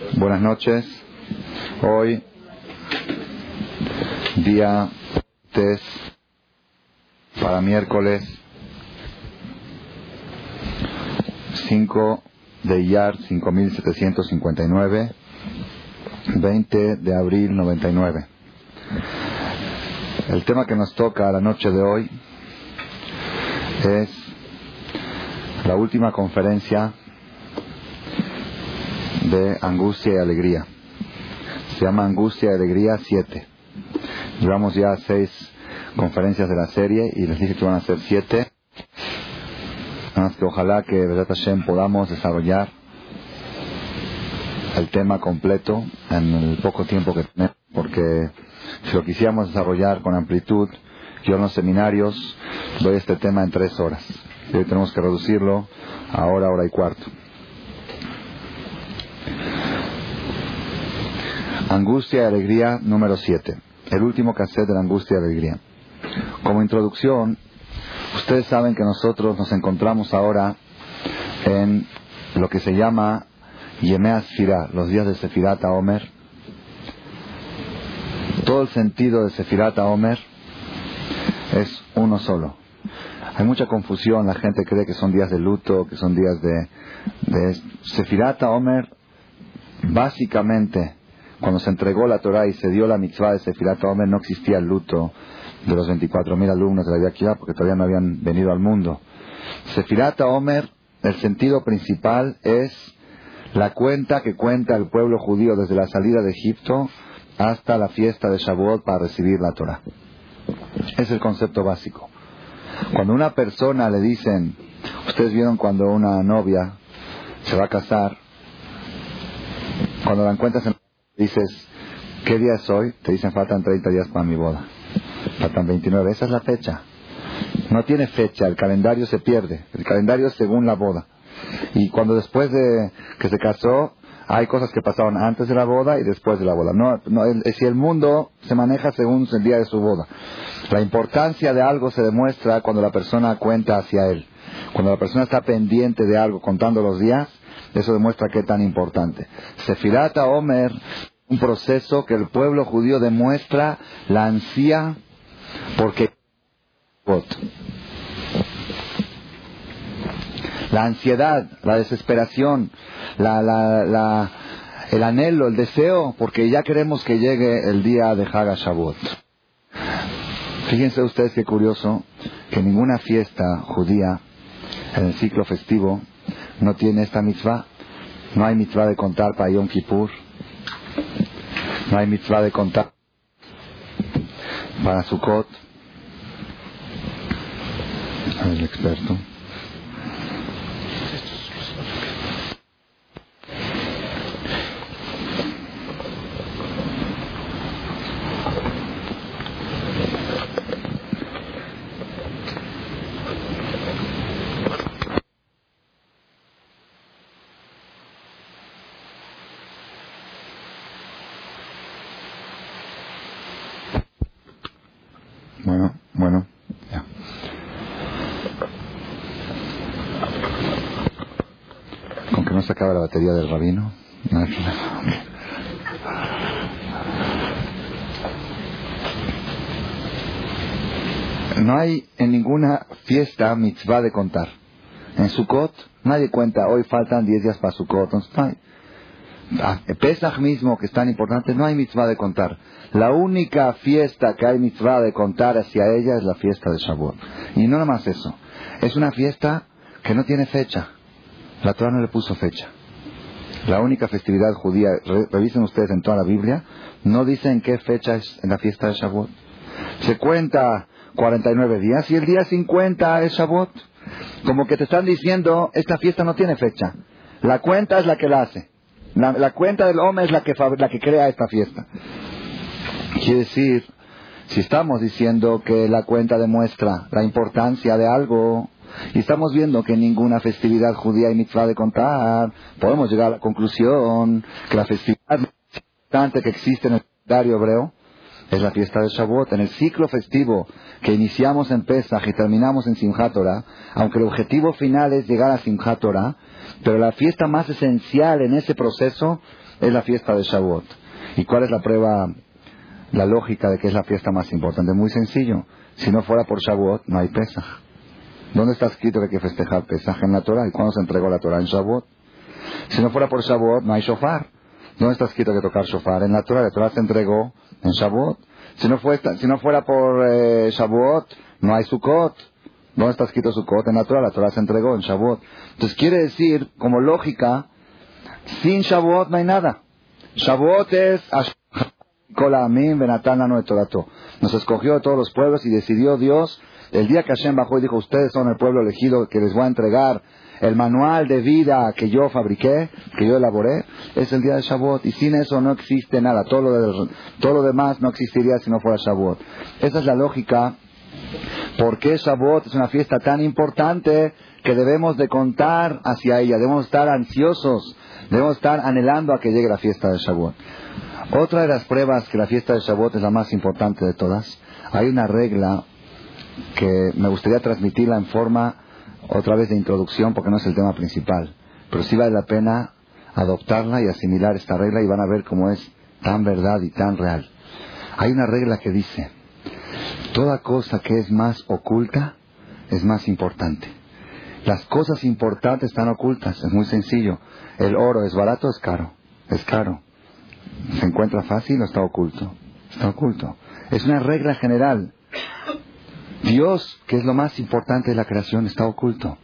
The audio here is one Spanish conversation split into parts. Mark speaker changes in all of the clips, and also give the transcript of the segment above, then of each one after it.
Speaker 1: Buenas noches. Hoy, día 3 para miércoles 5 de Iyar 5759, 20 de abril 99. El tema que nos toca la noche de hoy es la última conferencia de angustia y alegría. Se llama Angustia y Alegría 7. Llevamos ya seis conferencias de la serie y les dije que van a ser siete. Nada más que ojalá que verdad Hashem podamos desarrollar el tema completo en el poco tiempo que tenemos, porque si lo quisiéramos desarrollar con amplitud, yo en los seminarios doy este tema en tres horas. Y hoy tenemos que reducirlo a hora, hora y cuarto. Angustia y alegría número 7. El último cassette de la angustia y alegría. Como introducción, ustedes saben que nosotros nos encontramos ahora en lo que se llama Yemea Sfirá, los días de Sefirat Omer. Todo el sentido de Sefirat Omer es uno solo. Hay mucha confusión, la gente cree que son días de luto, que son días de... de Sefirat Omer, básicamente, cuando se entregó la Torah y se dio la mitzvah de Sefirat Omer, no existía el luto de los 24.000 alumnos de la Yaquia porque todavía no habían venido al mundo. Sefirat Omer, el sentido principal es la cuenta que cuenta el pueblo judío desde la salida de Egipto hasta la fiesta de Shavuot para recibir la Torah. Es el concepto básico. Cuando una persona le dicen, ustedes vieron cuando una novia se va a casar, cuando la encuentras en dices, ¿qué día es hoy? Te dicen, faltan 30 días para mi boda. Faltan 29. Esa es la fecha. No tiene fecha, el calendario se pierde. El calendario es según la boda. Y cuando después de que se casó, hay cosas que pasaron antes de la boda y después de la boda. No, no, si el mundo se maneja según el día de su boda. La importancia de algo se demuestra cuando la persona cuenta hacia él. Cuando la persona está pendiente de algo, contando los días, eso demuestra es tan importante. Sefirata Omer, un proceso que el pueblo judío demuestra la ansía porque la ansiedad, la desesperación, la, la, la, el anhelo, el deseo, porque ya queremos que llegue el día de Haga. Fíjense ustedes qué curioso que ninguna fiesta judía en el ciclo festivo no tiene esta mitzvah. No hay mitzvah de contar para Yom Kippur. No hay mitzvah de contar para Sukkot. El experto. Bueno, bueno, ya. Con que no se acaba la batería del rabino. No hay problema. No hay en fiesta mitzvah de contar. En Sukkot nadie cuenta, hoy faltan 10 días para Sukkot. Entonces, no hay. Ah, Pesach mismo, que es tan importante, no hay mitzvah de contar. La única fiesta que hay mitzvah de contar hacia ella es la fiesta de Shavuot. Y no nada más eso. Es una fiesta que no tiene fecha. La Torah no le puso fecha. La única festividad judía, re- revisen ustedes en toda la Biblia, no dicen qué fecha es la fiesta de Shavuot. Se cuenta 49 días y el día 50 es Shavuot. Como que te están diciendo, esta fiesta no tiene fecha. La cuenta es la que la hace. La, cuenta del hombre es la que, la que crea esta fiesta. Quiere decir, si estamos diciendo que la cuenta demuestra la importancia de algo y estamos viendo que ninguna festividad judía hay mitzvah de contar, podemos llegar a la conclusión que la festividad más importante que existe en el calendario hebreo es la fiesta de Shavuot. En el ciclo festivo que iniciamos en Pesach y terminamos en Simchat Torah, aunque el objetivo final es llegar a Simchat Torah, pero la fiesta más esencial en ese proceso es la fiesta de Shavuot. ¿Y cuál es la prueba, la lógica de que es la fiesta más importante? Muy sencillo. Si no fuera por Shavuot, no hay Pesach. ¿Dónde está escrito que hay que festejar Pesach en la Torah? ¿Y cuándo se entregó la Torah? En Shavuot. Si no fuera por Shavuot, no hay shofar. ¿Dónde está escrito que tocar shofar? En la Torah. La Torah se entregó en Shavuot. Si no, si no fuera por eh, no hay Sukkot. ¿Dónde está escrito Sukkot? En la Torah. La Torah se entregó en Shavuot. Entonces quiere decir, como lógica, sin Shavuot no hay nada. Shavuot es nos escogió de todos los pueblos y decidió Dios, el día que Hashem bajó y dijo, ustedes son el pueblo elegido que les voy a entregar el manual de vida que yo fabriqué, que yo elaboré, es el día de Shavuot. Y sin eso no existe nada. Todo lo, todo lo demás no existiría si no fuera Shavuot. Esa es la lógica. ¿Por qué Shavuot es una fiesta tan importante que debemos de contar hacia ella? Debemos estar ansiosos. Debemos estar anhelando a que llegue la fiesta de Shavuot. Otra de las pruebas que la fiesta de Shavuot es la más importante de todas, hay una regla que me gustaría transmitirla en forma otra vez de introducción porque no es el tema principal, pero sí vale la pena adoptarla y asimilar esta regla y van a ver cómo es tan verdad y tan real. Hay una regla que dice, toda cosa que es más oculta es más importante. Las cosas importantes están ocultas, es muy sencillo. El oro es barato, es caro, es caro. ¿Se encuentra fácil o está oculto? Está oculto. Es una regla general. Dios, que es lo más importante de la creación, está oculto.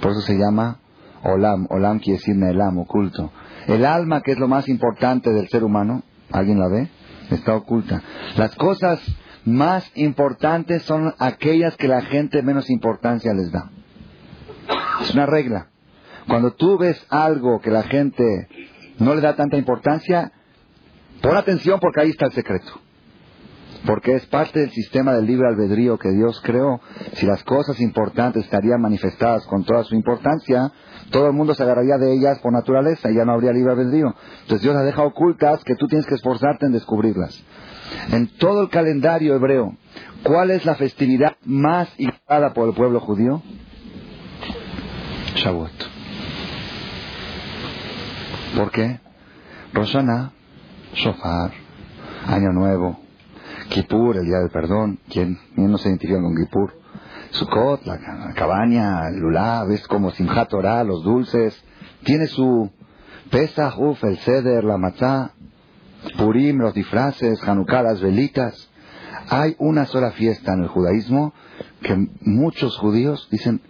Speaker 1: Por eso se llama Olam. Olam quiere decir Nelam, oculto. El alma, que es lo más importante del ser humano, ¿alguien la ve? Está oculta. Las cosas más importantes son aquellas que la gente menos importancia les da. Es una regla. Cuando tú ves algo que la gente no le da tanta importancia, pon atención porque ahí está el secreto. Porque es parte del sistema del libre albedrío que Dios creó. Si las cosas importantes estarían manifestadas con toda su importancia, todo el mundo se agarraría de ellas por naturaleza y ya no habría libre albedrío. Entonces Dios las deja ocultas que tú tienes que esforzarte en descubrirlas. En todo el calendario hebreo, ¿cuál es la festividad más ignorada por el pueblo judío? Shavuot. ¿Por qué? Rosana, Shofar, Año Nuevo, Kippur, el Día del Perdón. ¿Quién, no se identifica con Kippur? Sukkot, la, cabaña, el Lulav, es como Simchat Torah, los dulces. Tiene su Pesach, uf, el Seder, la Matzah, Purim, los disfraces, Hanukkah, las velitas. Hay una sola fiesta en el judaísmo que muchos judíos dicen,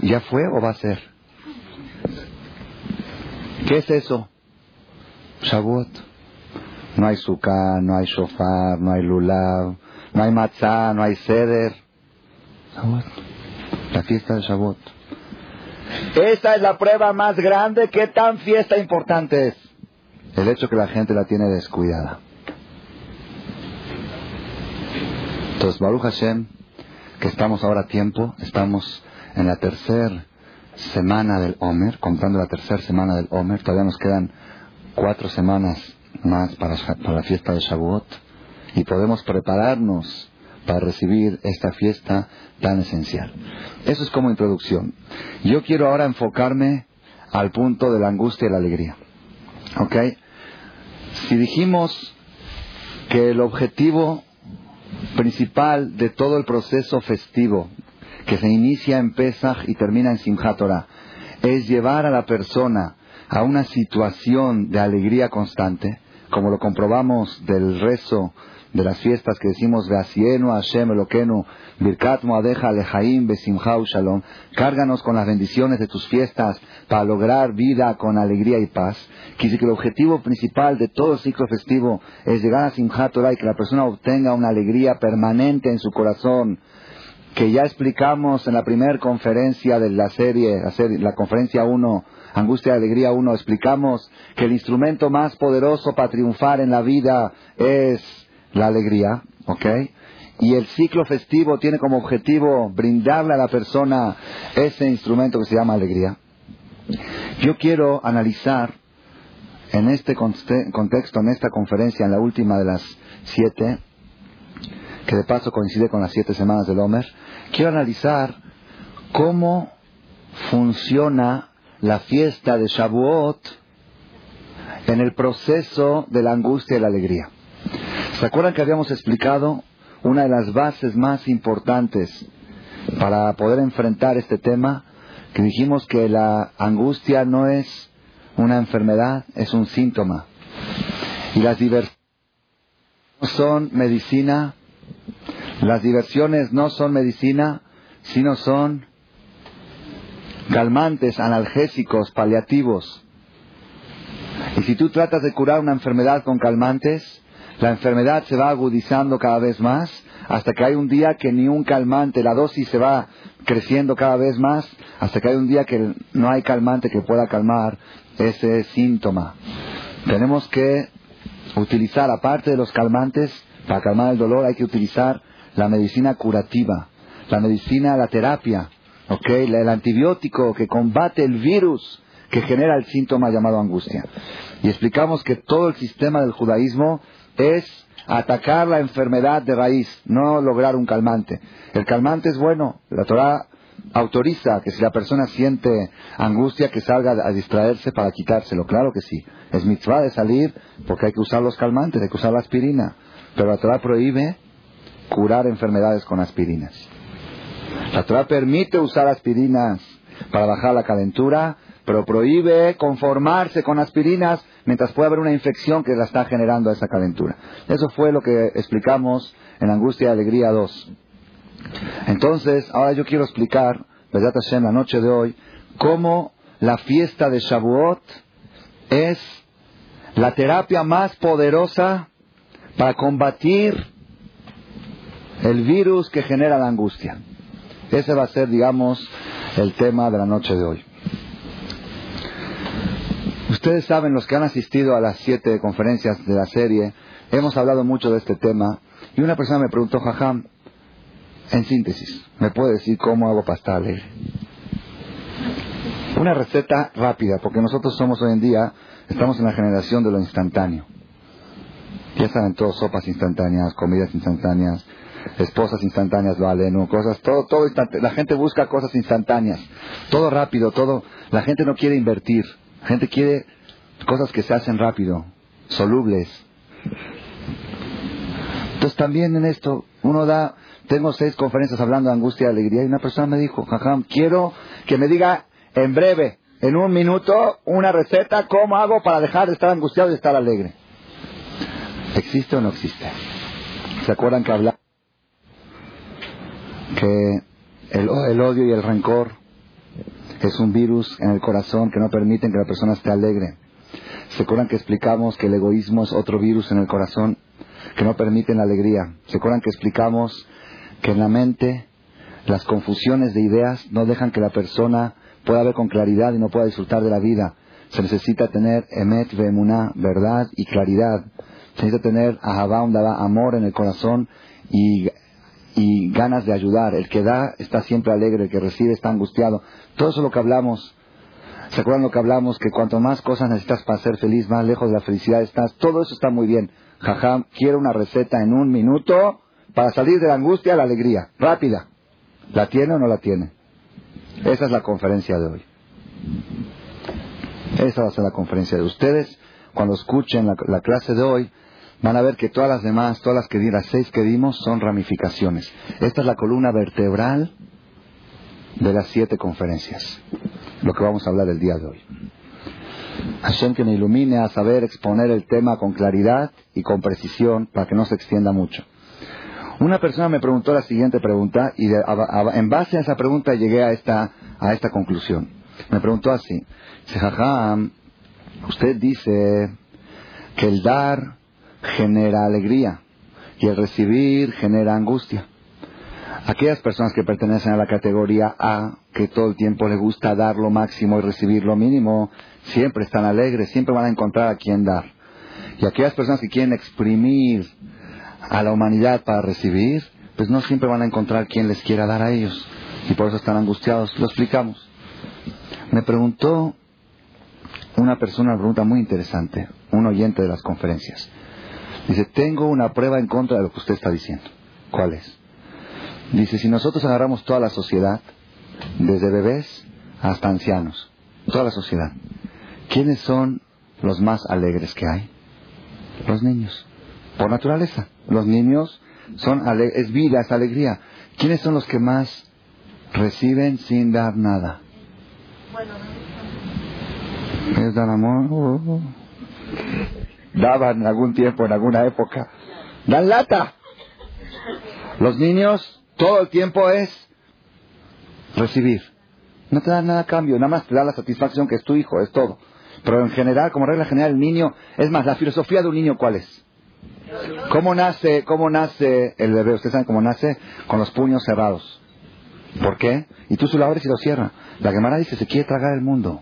Speaker 1: ¿ya fue o va a ser? ¿Qué es eso? Shavuot. No hay sukkah, no hay shofar, no hay lulav, no hay matzah, no hay seder. Shavuot. La fiesta de Shavuot. Esa es la prueba más grande. ¿Qué tan fiesta importante es? El hecho que la gente la tiene descuidada. Entonces, Baruch Hashem, que estamos ahora a tiempo, estamos en la tercera semana del Omer, contando la tercera semana del Omer, todavía nos quedan cuatro semanas más para, la fiesta de Shavuot y podemos prepararnos para recibir esta fiesta tan esencial. Eso es como introducción. Yo quiero ahora enfocarme al punto de la angustia y la alegría. ¿Ok? Si dijimos que el objetivo principal de todo el proceso festivo que se inicia en Pesach y termina en Simchat es llevar a la persona a una situación de alegría constante, como lo comprobamos del rezo de las fiestas que decimos Veasienu Hashem Birkat Moadeja Lejaim Besimhau Shalom cárganos con las bendiciones de tus fiestas para lograr vida con alegría y paz. Quise que el objetivo principal de todo ciclo festivo es llegar a Simchat Torah y que la persona obtenga una alegría permanente en su corazón que ya explicamos en la primera conferencia de la serie, la, conferencia 1, Angustia y Alegría 1, explicamos que el instrumento más poderoso para triunfar en la vida es la alegría, ¿ok? Y el ciclo festivo tiene como objetivo brindarle a la persona ese instrumento que se llama alegría. Yo quiero analizar en este contexto, en esta conferencia, en la última de las siete, que de paso coincide con las siete semanas del Homer, quiero analizar cómo funciona la fiesta de Shavuot en el proceso de la angustia y la alegría. ¿Se acuerdan que habíamos explicado una de las bases más importantes para poder enfrentar este tema? Que dijimos que la angustia no es una enfermedad, es un síntoma. Y las diversiones no son medicina, las diversiones no son medicina, sino son calmantes, analgésicos, paliativos. Y si tú tratas de curar una enfermedad con calmantes, la enfermedad se va agudizando cada vez más hasta que hay un día que ni un calmante, la dosis se va creciendo cada vez más hasta que hay un día que no hay calmante que pueda calmar ese síntoma. Tenemos que utilizar, aparte de los calmantes, para calmar el dolor hay que utilizar la medicina curativa, la medicina, la terapia, el antibiótico que combate el virus que genera el síntoma llamado angustia. Y explicamos que todo el sistema del judaísmo es atacar la enfermedad de raíz, no lograr un calmante. El calmante es bueno, la Torah autoriza que si la persona siente angustia que salga a distraerse para quitárselo, claro que sí. Es mitzvah de salir porque hay que usar los calmantes, hay que usar la aspirina. Pero la Torah prohíbe curar enfermedades con aspirinas. La Torah permite usar aspirinas para bajar la calentura, pero prohíbe conformarse con aspirinas mientras pueda haber una infección que la está generando esa calentura. Eso fue lo que explicamos en Angustia y Alegría 2. Entonces, ahora yo quiero explicar, ¿verdad, en la noche de hoy, cómo la fiesta de Shavuot es la terapia más poderosa para combatir el virus que genera la angustia. Ese va a ser, digamos, el tema de la noche de hoy. Ustedes saben, los que han asistido a las siete conferencias de la serie, hemos hablado mucho de este tema. Y una persona me preguntó, Jajam, en síntesis, ¿me puede decir cómo hago para estar alegre? Una receta rápida, porque nosotros somos hoy en día, estamos en la generación de lo instantáneo. Ya saben todos, sopas instantáneas, comidas instantáneas, esposas instantáneas, vale, no, cosas, todo, todo La gente busca cosas instantáneas, todo rápido, todo. La gente no quiere invertir, la gente quiere cosas que se hacen rápido, solubles. Entonces también en esto, uno da, tengo seis conferencias hablando de angustia y alegría y una persona me dijo, jajam, quiero que me diga en breve, en un minuto, una receta, cómo hago para dejar de estar angustiado y estar alegre. ¿Existe o no existe? ¿Se acuerdan que hablamos? Que el, odio y el rencor es un virus en el corazón que no permiten que la persona esté alegre. ¿Se acuerdan que explicamos que el egoísmo es otro virus en el corazón que no permiten la alegría? ¿Se acuerdan que explicamos que en la mente las confusiones de ideas no dejan que la persona pueda ver con claridad y no pueda disfrutar de la vida? Se necesita tener emet ve'emuná, verdad y claridad. Se necesita tener ahabá, amor en el corazón y y ganas de ayudar. El que da está siempre alegre, el que recibe está angustiado. Todo eso es lo que hablamos. ¿Se acuerdan lo que hablamos? Que cuanto más cosas necesitas para ser feliz, más lejos de la felicidad estás. Todo eso está muy bien. Jajam, quiero una receta en un minuto para salir de la angustia a la alegría. Rápida. ¿La tiene o no la tiene? Esa es la conferencia de hoy. Esa va a ser la conferencia de ustedes. Cuando escuchen la clase de hoy, van a ver que todas las demás, todas las que di, las seis que dimos, son ramificaciones. Esta es la columna vertebral de las siete conferencias, lo que vamos a hablar el día de hoy. Hashem que me ilumine a saber exponer el tema con claridad y con precisión para que no se extienda mucho. Una persona me preguntó la siguiente pregunta y en base a esa pregunta llegué a esta, a esta conclusión. Me preguntó así, usted dice que el dar genera alegría y el recibir genera angustia. Aquellas personas que pertenecen a la categoría A, que todo el tiempo les gusta dar lo máximo y recibir lo mínimo, siempre están alegres, siempre van a encontrar a quien dar. Y aquellas personas que quieren exprimir a la humanidad para recibir, pues no siempre van a encontrar quien les quiera dar a ellos. Y por eso están angustiados. Lo explicamos. Me preguntó una persona, una pregunta muy interesante, un oyente de las conferencias. Dice, tengo una prueba en contra de lo que usted está diciendo. ¿Cuál es? Dice, si nosotros agarramos toda la sociedad, desde bebés hasta ancianos, toda la sociedad, ¿quiénes son los más alegres que hay? Los niños. Por naturaleza. Los niños son es vida, es alegría. ¿Quiénes son los que más reciben sin dar nada? Bueno, ¿Es dan amor? Oh. Daban en algún tiempo, en alguna época. Dan lata. Los niños todo el tiempo es recibir. No te dan nada a cambio, nada más te da la satisfacción que es tu hijo, es todo. Pero en general, como regla general, el niño, es más, la filosofía de un niño, ¿cuál es? ¿Cómo nace, cómo nace el bebé? Ustedes saben cómo nace con los puños cerrados. ¿Por qué? Y tú se lo abres y lo cierras. La Gemara dice, se quiere tragar el mundo.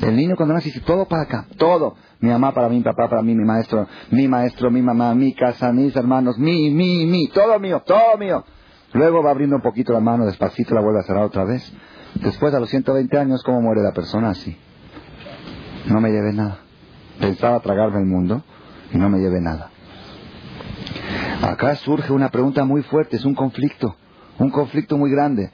Speaker 1: El niño cuando nace dice, todo para acá, todo. Mi mamá para mí, mi papá para mí, mi maestro, mi maestro, mi mamá, mi casa, mis hermanos, mi, mi, mi, todo mío, todo mío. Luego va abriendo un poquito la mano, despacito la vuelve a cerrar otra vez. Después, a los 120 años, ¿cómo muere la persona así? No me lleve nada. Pensaba tragarme el mundo y no me lleve nada. Acá surge una pregunta muy fuerte, es un conflicto, un conflicto muy grande.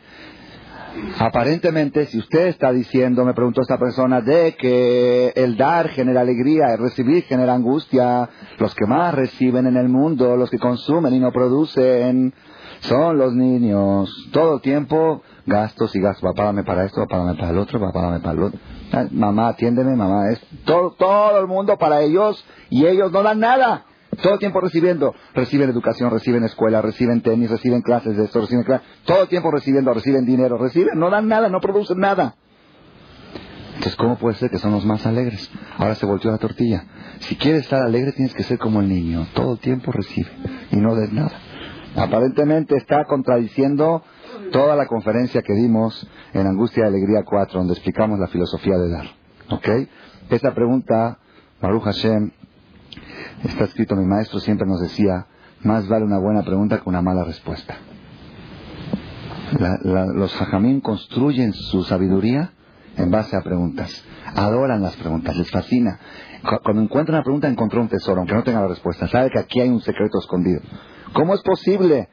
Speaker 1: Aparentemente, si usted está diciendo, me preguntó esta persona, de que el dar genera alegría, el recibir genera angustia, los que más reciben en el mundo, los que consumen y no producen, son los niños. Todo el tiempo gastos y gastos. Papá, dame para esto, papá, dame para el otro, papá, dame para el otro. Mamá, atiéndeme, mamá. Es todo, todo el mundo para ellos y ellos no dan nada. Todo el tiempo recibiendo. Reciben educación, reciben escuela, reciben tenis, reciben clases de esto, reciben clases. Todo el tiempo recibiendo, reciben dinero, reciben, no dan nada, no producen nada. Entonces, ¿cómo puede ser que son los más alegres? Ahora se volteó la tortilla. Si quieres estar alegre, tienes que ser como el niño. Todo el tiempo recibe y no des nada. Aparentemente está contradiciendo toda la conferencia que dimos en Angustia y Alegría 4, donde explicamos la filosofía de dar. ¿Ok? Esa pregunta, Baruch Hashem, está escrito, mi maestro siempre nos decía, más vale una buena pregunta que una mala respuesta. los hajamim construyen su sabiduría en base a preguntas. Adoran las preguntas, les fascina. Cuando encuentra una pregunta, encontró un tesoro, aunque no tenga la respuesta. Sabe que aquí hay un secreto escondido. ¿Cómo es posible?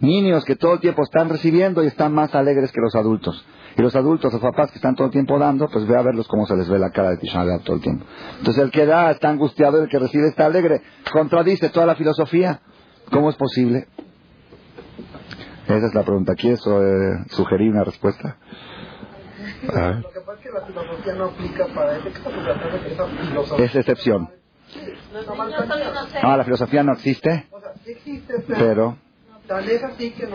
Speaker 1: Niños que todo el tiempo están recibiendo y están más alegres que los adultos. Y los adultos, los papás que están todo el tiempo dando, pues ve a verlos cómo se les ve la cara de Tisha todo el tiempo. Entonces el que da está angustiado, el que recibe está alegre. Contradice toda la filosofía. ¿Cómo es posible? Esa es la pregunta. ¿Quieres eh, sugerir una respuesta?
Speaker 2: Lo que pasa es que la filosofía no aplica para ese caso,
Speaker 1: Es excepción. Ah, la filosofía no existe. pero.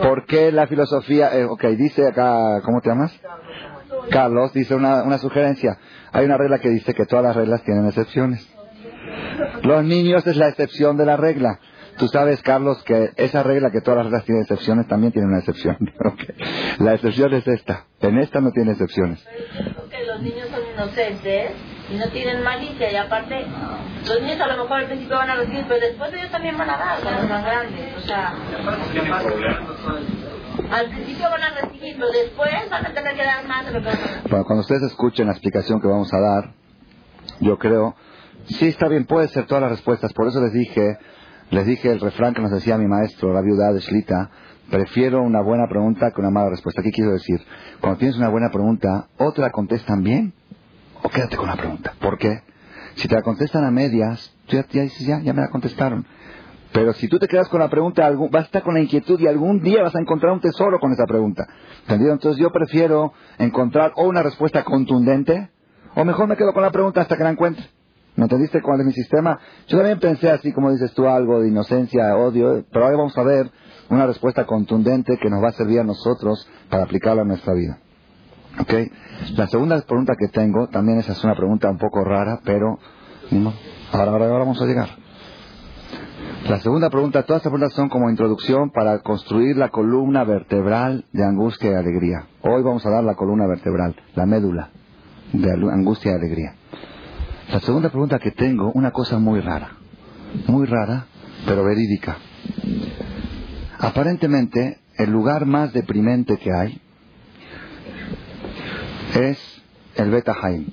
Speaker 1: ¿Por qué la filosofía? Eh, ok, dice acá, ¿cómo te llamas? Carlos dice una, una sugerencia. Hay una regla que dice que todas las reglas tienen excepciones. Los niños es la excepción de la regla. Tú sabes, Carlos, que esa regla que todas las reglas tienen excepciones también tiene una excepción. La excepción es esta. En esta no tiene excepciones.
Speaker 3: Porque los niños son inocentes y no tienen malicia y aparte los niños a lo mejor al principio van a recibir pero después ellos también van a dar cuando los más grandes o sea. Al principio van a recibir pero después van a tener que dar más de lo que
Speaker 1: bueno, cuando ustedes escuchen la explicación que vamos a dar yo creo sí está bien puede ser todas las respuestas por eso les dije les dije el refrán que nos decía mi maestro la viuda de Shlita prefiero una buena pregunta que una mala respuesta ¿qué quiero decir? cuando tienes una buena pregunta otra contestan bien o quédate con la pregunta. ¿Por qué? Si te la contestan a medias, tú ya, dices, ya, ya me la contestaron. Pero si tú te quedas con la pregunta, vas a estar con la inquietud y algún día vas a encontrar un tesoro con esa pregunta. ¿Entendido? Entonces yo prefiero encontrar o una respuesta contundente, o mejor me quedo con la pregunta hasta que la encuentre. ¿Me entendiste cuál es mi sistema? Yo también pensé así como dices tú, algo de inocencia, odio, pero ahora vamos a ver una respuesta contundente que nos va a servir a nosotros para aplicarla a nuestra vida. ¿Ok? La segunda pregunta que tengo, también esa es una pregunta un poco rara, pero ahora, ahora, vamos a llegar. La segunda pregunta, todas estas preguntas son como introducción para construir la columna vertebral de angustia y alegría. Hoy vamos a dar la columna vertebral, la médula de angustia y alegría. La segunda pregunta que tengo, una cosa muy rara, muy rara, pero verídica. Aparentemente, el lugar más deprimente que hay es el Beta Haim.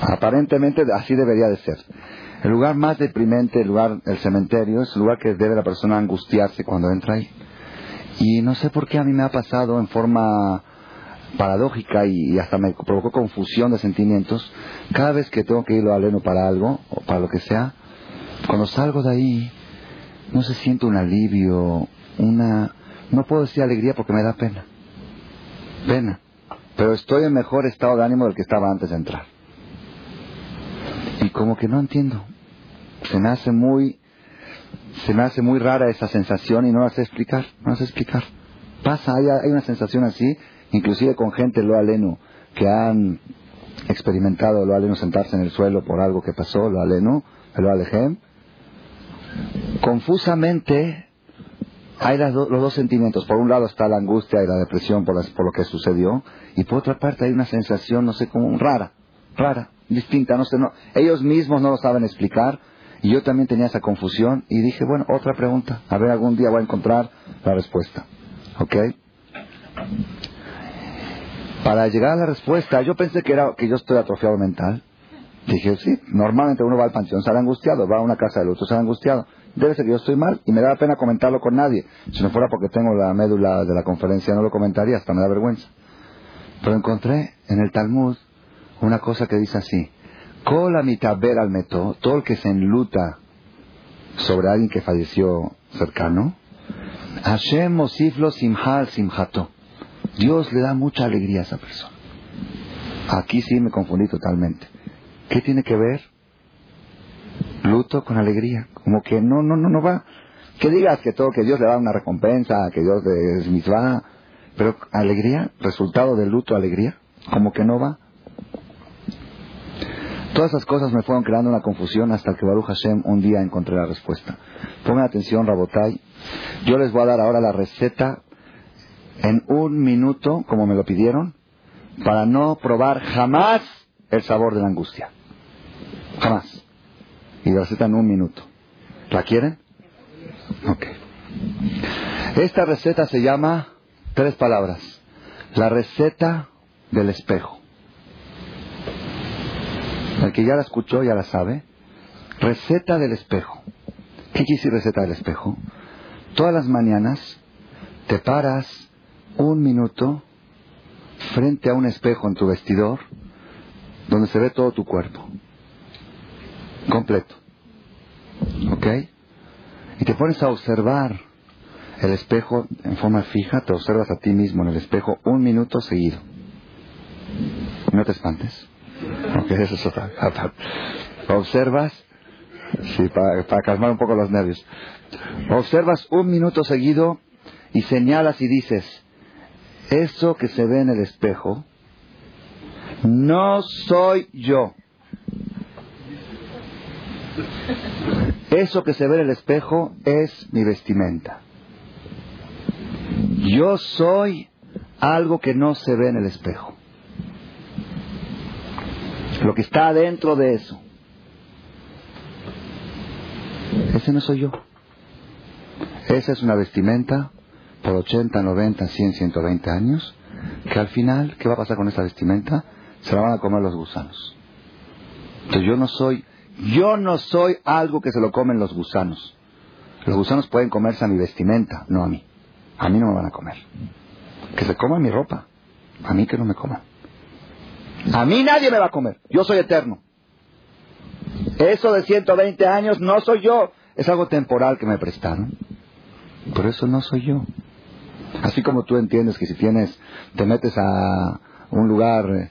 Speaker 1: Aparentemente así debería de ser. El lugar más deprimente, el lugar, el cementerio, es el lugar que debe la persona angustiarse cuando entra ahí. Y no sé por qué a mí me ha pasado en forma paradójica y, hasta me provocó confusión de sentimientos. Cada vez que tengo que ir a Leno para algo, o para lo que sea, cuando salgo de ahí, no se siente un alivio, una... No puedo decir alegría porque me da pena. Pena. Pero estoy en mejor estado de ánimo del que estaba antes de entrar. Y como que no entiendo. Se me hace muy... Se me hace muy rara esa sensación y no la sé explicar. No. Pasa, hay, una sensación así inclusive con gente lo aleno que han experimentado lo aleno sentarse en el suelo por algo que pasó, lo aleno. Confusamente hay los dos sentimientos. Por un lado está la angustia y la depresión por, por, lo que sucedió, y por otra parte hay una sensación, no sé cómo, rara, rara, distinta, no sé, no, ellos mismos no lo saben explicar, y yo también tenía esa confusión, y dije, bueno, otra pregunta, a ver, algún día voy a encontrar la respuesta. ¿Ok? Para llegar a la respuesta, yo pensé que era que yo estoy atrofiado mental. Dije, sí, normalmente uno va al panteón, sale angustiado, va a una casa del otro, sale angustiado. Debe ser que yo estoy mal y me da pena comentarlo con nadie. Si no fuera porque tengo la médula de la conferencia, no lo comentaría, hasta me da vergüenza. Pero encontré en el Talmud una cosa que dice así: Kola ver al meto, todo el que se enluta sobre alguien que falleció cercano, Hashem mosiflo simhal simhato. Dios le da mucha alegría a esa persona. Aquí sí me confundí totalmente. ¿Qué tiene que ver luto con alegría? Como que no, no, no, no va. Que digas que todo, que Dios le da una recompensa, que Dios es misma, pero alegría, resultado del luto, alegría, como que no va. Todas esas cosas me fueron creando una confusión hasta que Baruch Hashem un día encontré la respuesta. Pongan atención, Rabotai. Yo les voy a dar ahora la receta en un minuto, como me lo pidieron, para no probar jamás el sabor de la angustia. Jamás. Y la receta en un minuto. ¿La quieren? Ok. Esta receta se llama tres palabras. La receta del espejo. El que ya la escuchó ya la sabe. Receta del espejo. ¿Qué decir receta del espejo? Todas las mañanas te paras un minuto frente a un espejo en tu vestidor donde se ve todo tu cuerpo. Completo. ¿Ok? Y te pones a observar el espejo en forma fija, te observas a ti mismo en el espejo un minuto seguido. No te espantes. Ok, eso es otra. Observas, sí, para, para calmar un poco los nervios. Observas un minuto seguido y señalas y dices, eso que se ve en el espejo no soy yo. Eso que se ve en el espejo es mi vestimenta. Yo soy algo que no se ve en el espejo. Lo que está dentro de eso. Ese no soy yo. Esa es una vestimenta por 80, 90, 100, 120 años, que al final, ¿qué va a pasar con esta vestimenta? Se la van a comer los gusanos. Entonces yo no soy, yo no soy algo que se lo comen los gusanos. Los gusanos pueden comerse a mi vestimenta, no a mí. A mí no me van a comer. Que se coman mi ropa. A mí que no me coman. A mí nadie me va a comer. Yo soy eterno. Eso de 120 años no soy yo. Es algo temporal que me prestaron. Pero eso no soy yo. Así como tú entiendes que si tienes, te metes a un lugar, eh,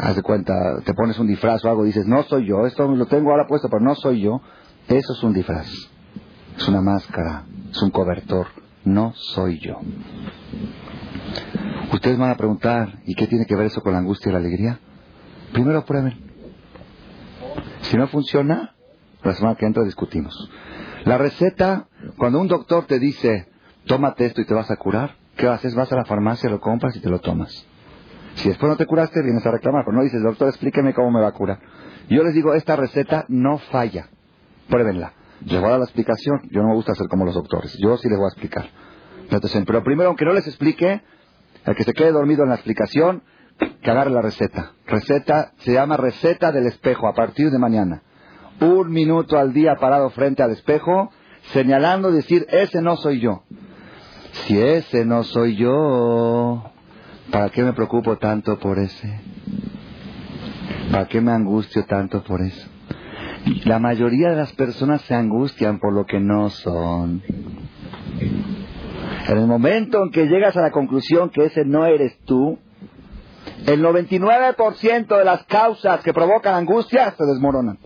Speaker 1: haz de cuenta, te pones un disfraz o algo, dices, no soy yo, esto lo tengo ahora puesto, pero no soy yo, eso es un disfraz, es una máscara, es un cobertor, no soy yo. Ustedes van a preguntar, ¿y qué tiene que ver eso con la angustia y la alegría? Primero prueben. Si no funciona, la semana que entra discutimos. La receta, cuando un doctor te dice, tómate esto y te vas a curar. ¿Qué haces? Vas a la farmacia, lo compras y te lo tomas. Si después no te curaste, vienes a reclamar, no dices, doctor, explíqueme cómo me va a curar. Yo les digo, esta receta no falla. Pruébenla. Les voy a dar la explicación. Yo no me gusta ser como los doctores. Yo sí les voy a explicar. Pero primero, aunque no les explique, el que se quede dormido en la explicación, que agarre la receta. Receta, se llama receta del espejo a partir de mañana. Un minuto al día parado frente al espejo, señalando, decir, ese no soy yo. Si ese no soy yo, ¿Para qué me preocupo tanto por ese? ¿Para qué me angustio tanto por eso? La mayoría de las personas se angustian por lo que no son. En el momento en que llegas a la conclusión que ese no eres tú, el 99% de las causas que provocan angustia se desmoronan.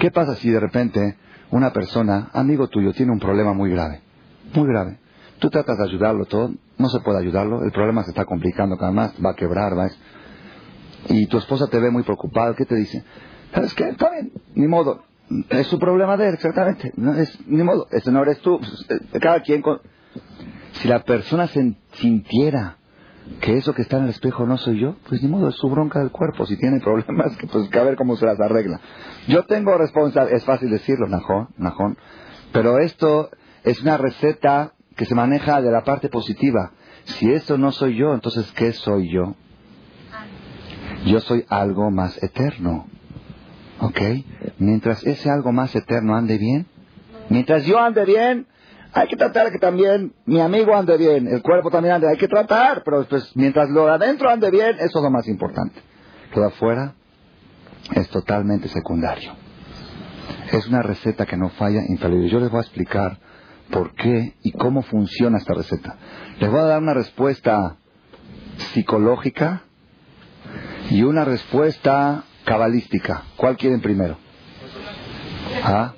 Speaker 1: ¿Qué pasa si de repente una persona, amigo tuyo, tiene un problema muy grave? Muy grave. Tú tratas de ayudarlo todo, no se puede ayudarlo, el problema se está complicando cada más, va a quebrar, va y tu esposa te ve muy preocupado, ¿qué te dice? ¿Sabes qué? Está bien, ni modo. Es su problema de él, exactamente. No, es, ni modo, ese no eres tú. Pues, eh, cada quien con... Si la persona se sintiera que eso que está en el espejo no soy yo, pues ni modo, es su bronca del cuerpo. Si tiene problemas, pues que a ver cómo se las arregla. Yo tengo responsabilidad, es fácil decirlo, Najón, Najón, pero esto es una receta que se maneja de la parte positiva. Si eso no soy yo, entonces ¿qué soy yo? Yo soy algo más eterno. ¿Ok? Mientras ese algo más eterno ande bien, mientras yo ande bien, hay que tratar que también mi amigo ande bien, el cuerpo también ande, hay que tratar, pero pues, mientras lo de adentro ande bien, eso es lo más importante. Lo de afuera es totalmente secundario. Es una receta que no falla, infalible. Yo les voy a explicar por qué y cómo funciona esta receta. Les voy a dar una respuesta psicológica y una respuesta cabalística. ¿Cuál quieren primero? ¿Ah?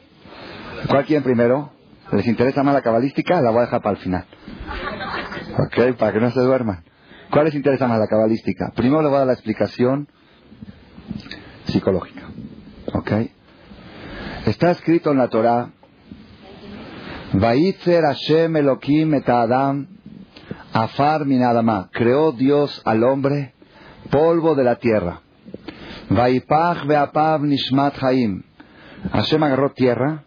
Speaker 1: ¿Cuál quieren primero? ¿Les interesa más la cabalística? La voy a dejar para el final. ¿Ok? Para que no se duerman. ¿Cuál les interesa más la cabalística? Primero les voy a dar la explicación psicológica. ¿Ok? Está escrito en la Torah Vaitzer Hashem Elohim et Adam Afar min Creó Dios al hombre polvo de la tierra. Vaipach veapav nishmat haim. Hashem agarró tierra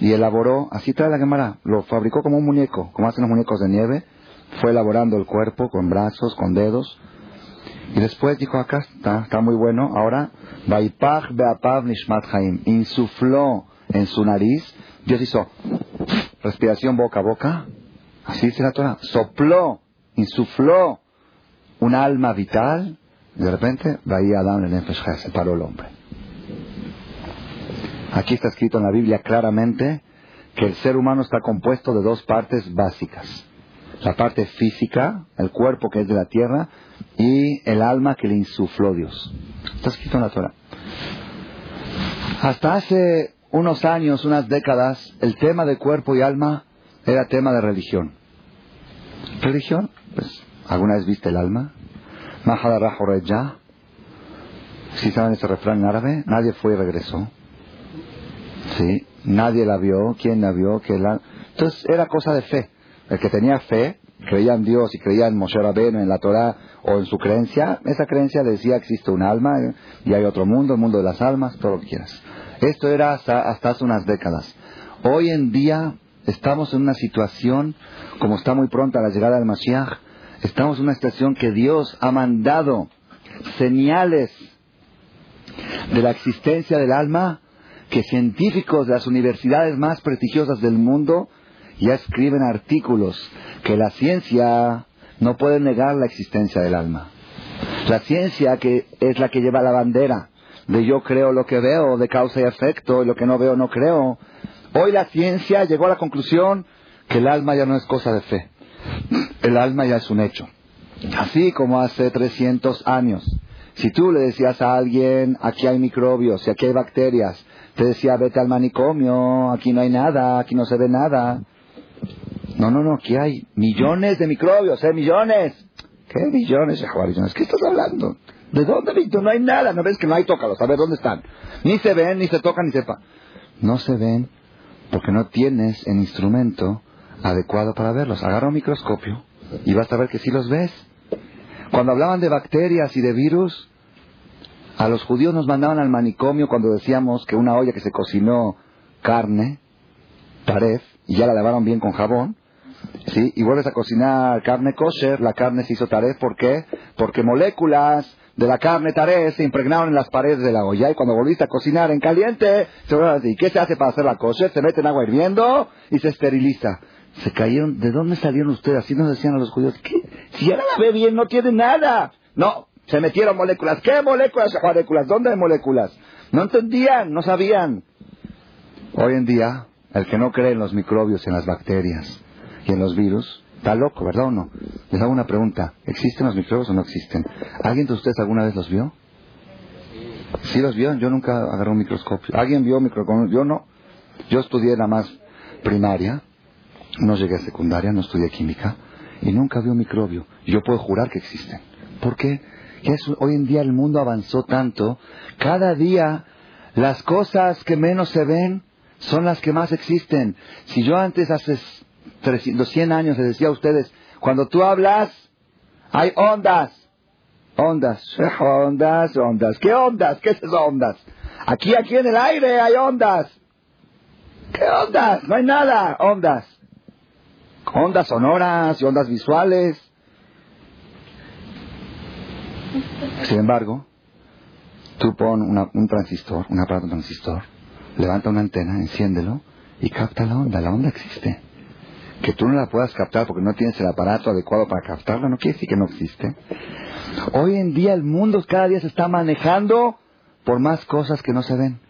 Speaker 1: y elaboró, así trae la Gemara, lo fabricó como un muñeco, como hacen los muñecos de nieve, fue elaborando el cuerpo con brazos, con dedos, y después dijo, acá está, está muy bueno, ahora, Vaipach beapav nishmat haim, insufló en su nariz, Dios hizo respiración boca a boca, así dice la Torah, sopló, insufló un alma vital, de repente, a Adán el se paró el hombre. Aquí está escrito en la Biblia claramente que el ser humano está compuesto de dos partes básicas. La parte física, el cuerpo que es de la tierra, y el alma que le insufló Dios. Está escrito en la Torah. Hasta hace unos años, unas décadas, el tema de cuerpo y alma era tema de religión. ¿Religión? Pues ¿Alguna vez viste el alma? ya. Si saben ese refrán árabe, nadie fue y regresó. Sí, nadie la vio. ¿Quién la vio? que la... Entonces era cosa de fe. El que tenía fe, creía en Dios y creía en Moshe Rabbeinu, en la Torah o en su creencia, esa creencia decía existe un alma y hay otro mundo, el mundo de las almas, todo lo que quieras. Esto era hasta, hasta hace unas décadas. Hoy en día estamos en una situación, como está muy pronta la llegada del Mashiach, Estamos en una situación que Dios ha mandado señales de la existencia del alma que científicos de las universidades más prestigiosas del mundo ya escriben artículos que la ciencia no puede negar la existencia del alma. La ciencia que es la que lleva la bandera de yo creo lo que veo, de causa y efecto, y lo que no veo no creo. Hoy la ciencia llegó a la conclusión que el alma ya no es cosa de fe el alma ya es un hecho. Así como hace 300 años. Si tú le decías a alguien, aquí hay microbios y aquí hay bacterias, te decía, vete al manicomio, aquí no hay nada, aquí no se ve nada. No, no, no, aquí hay millones de microbios, ¿eh? Millones. ¿Qué millones, ¿Qué estás hablando? ¿De dónde, Víctor? No hay nada. ¿No ves que no hay? Tócalos. A ver, ¿dónde están? Ni se ven, ni se tocan, ni sepa. No se ven porque no tienes el instrumento adecuado para verlos. Agarra un microscopio y vas a ver que sí los ves. Cuando hablaban de bacterias y de virus, a los judíos nos mandaban al manicomio cuando decíamos que una olla que se cocinó carne, taref, y ya la lavaron bien con jabón, ¿sí? y vuelves a cocinar carne kosher, la carne se hizo taref, ¿por qué? Porque moléculas de la carne taref se impregnaron en las paredes de la olla y cuando volviste a cocinar en caliente, ¿y qué se hace para hacer la kosher? Se mete en agua hirviendo y se esteriliza. Se cayeron. ¿De dónde salieron ustedes? Así nos decían a los judíos. ¿Qué? Si ahora la ve bien, no tiene nada. No, se metieron moléculas. ¿Qué moléculas? Moléculas. ¿Dónde hay moléculas? No entendían, no sabían. Hoy en día, el que no cree en los microbios, en las bacterias y en los virus, está loco, ¿verdad o no? Les hago una pregunta. ¿Existen los microbios o no existen? ¿Alguien de ustedes alguna vez los vio? ¿Sí los vio? Yo nunca agarré un microscopio. ¿Alguien vio microscopio? Yo no. Yo estudié la más primaria, no llegué a secundaria, no estudié química y nunca vi un microbio. Yo puedo jurar que existen. ¿Por qué? Hoy en día el mundo avanzó tanto, cada día las cosas que menos se ven son las que más existen. Si yo antes, hace 300, 100 años, les decía a ustedes, cuando tú hablas, hay ondas. Ondas, ondas, ondas. ¿Qué ondas? ¿Qué es ondas? Aquí, aquí en el aire hay ondas. ¿Qué ondas? No hay nada, ondas. Ondas sonoras y ondas visuales. Sin embargo, tú pon un transistor, un aparato transistor, levanta una antena, enciéndelo y capta la onda. La onda existe. Que tú no la puedas captar porque no tienes el aparato adecuado para captarla no quiere decir que no existe. Hoy en día el mundo cada día se está manejando por más cosas que no se ven.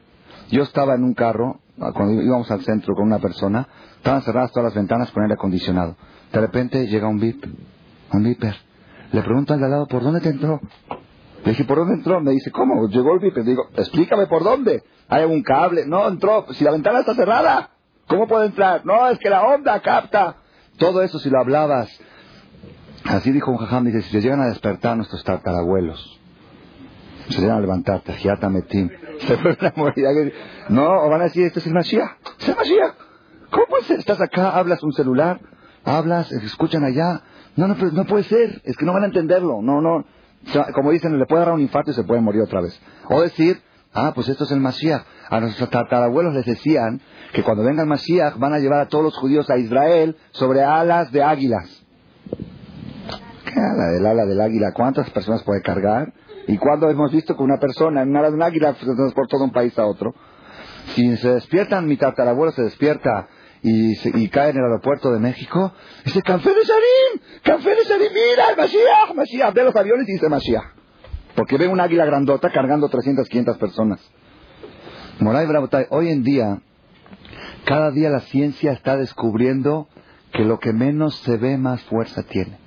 Speaker 1: Yo estaba en un carro, cuando íbamos al centro con una persona, estaban cerradas todas las ventanas con aire acondicionado. De repente llega un bip, un viper. Le pregunto al de al lado, ¿por dónde te entró? Le dije, ¿por dónde entró? Me dice, ¿cómo? Llegó el viper. Digo, explícame por dónde. ¿Hay algún cable? No, entró. Si la ventana está cerrada, ¿cómo puede entrar? No, es que la onda capta. Todo eso si lo hablabas. Así dijo un jajam, dice, si se llegan a despertar nuestros tartarabuelos, se llegan a levantar, metim, se a morir. No, o van a decir, este es el Mashiach. Es el Mashiach. ¿Cómo puede ser? Estás acá, hablas un celular, hablas, escuchan allá. No, no, no puede ser. Es que no van a entenderlo. No, no. como dicen, le puede dar un infarto y se puede morir otra vez. O decir, ah, pues esto es el Mashiach. A nuestros tatarabuelos les decían que cuando venga el Mashiach van a llevar a todos los judíos a Israel sobre alas de águilas. ¿Qué ala del ala del águila? ¿Cuántas personas puede cargar? ¿Y cuándo hemos visto que una persona en ala de un águila se transporta de un país a otro? Si se despiertan, mi tatarabuelo se despierta y, cae en el aeropuerto de México, dice, Café de Sharim, Café de Sharim, mira, el Mashiach, Mashiach, de los aviones y dice Mashiach. Porque ve un águila grandota cargando 300, 500 personas. Moray Bravotay, hoy en día, cada día la ciencia está descubriendo que lo que menos se ve más fuerza tiene.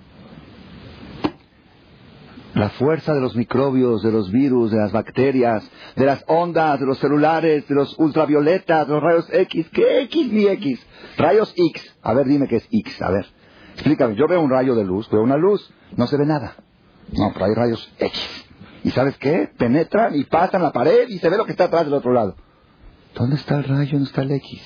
Speaker 1: La fuerza de los microbios, de los virus, de las bacterias, de las ondas, de los celulares, de los ultravioletas, los rayos X. ¿Qué X ni X? Rayos X. A ver, dime qué es X. A ver, explícame. Yo veo un rayo de luz, veo una luz, no se ve nada. No, pero hay rayos X. ¿Y sabes qué? Penetran y pasan la pared y se ve lo que está atrás del otro lado. ¿Dónde está el rayo? ¿Dónde está el X?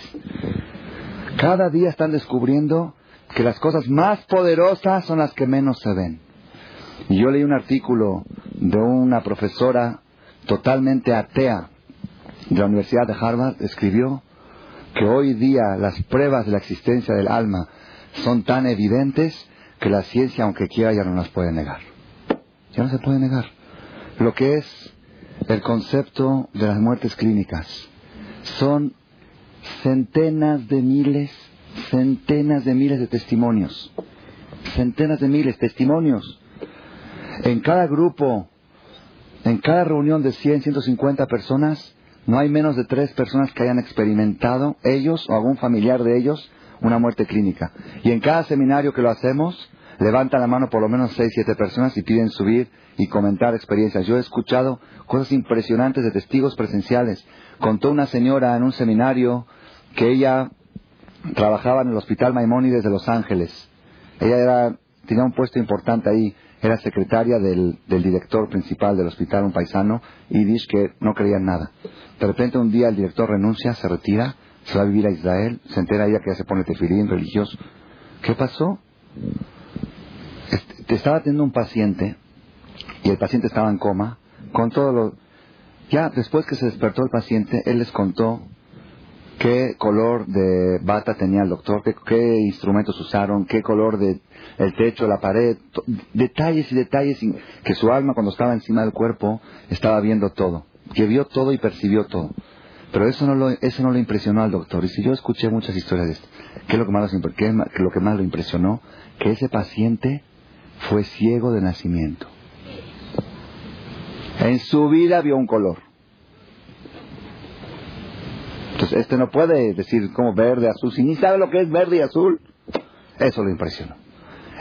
Speaker 1: Cada día están descubriendo que las cosas más poderosas son las que menos se ven. Y yo leí un artículo de una profesora totalmente atea de la Universidad de Harvard, escribió que hoy día las pruebas de la existencia del alma son tan evidentes que la ciencia, aunque quiera, ya no las puede negar. Ya no se puede negar. Lo que es el concepto de las muertes clínicas son centenas de miles, centenas de miles de testimonios. Centenas de miles de testimonios en cada grupo, en cada reunión de 100, 150 personas, no hay menos de tres personas que hayan experimentado, ellos o algún familiar de ellos, una muerte clínica. Y en cada seminario que lo hacemos, levantan la mano por lo menos 6, 7 personas y piden subir y comentar experiencias. Yo he escuchado cosas impresionantes de testigos presenciales. Contó una señora en un seminario que ella trabajaba en el Hospital Maimónides de Los Ángeles. Ella era, tenía un puesto importante ahí era secretaria del, director principal del hospital, un paisano, y dice que no creía en nada. De repente un día el director renuncia, se retira, se va a vivir a Israel, se entera ella que ya se pone tefilín religioso. ¿Qué pasó? Te estaba teniendo un paciente y el paciente estaba en coma, con todo lo... Ya después que se despertó el paciente, él les contó qué color de bata tenía el doctor, qué, instrumentos usaron, qué color de el techo, la pared, detalles y detalles que su alma cuando estaba encima del cuerpo estaba viendo todo, que vio todo y percibió todo. Pero eso no lo, eso no lo impresionó al doctor. Y si yo escuché muchas historias de esto, ¿qué es lo que más, qué lo que más lo impresionó? Que ese paciente fue ciego de nacimiento. En su vida vio un color. Entonces, este no puede decir como verde, azul, si ni sabe lo que es verde y azul. Eso lo impresionó.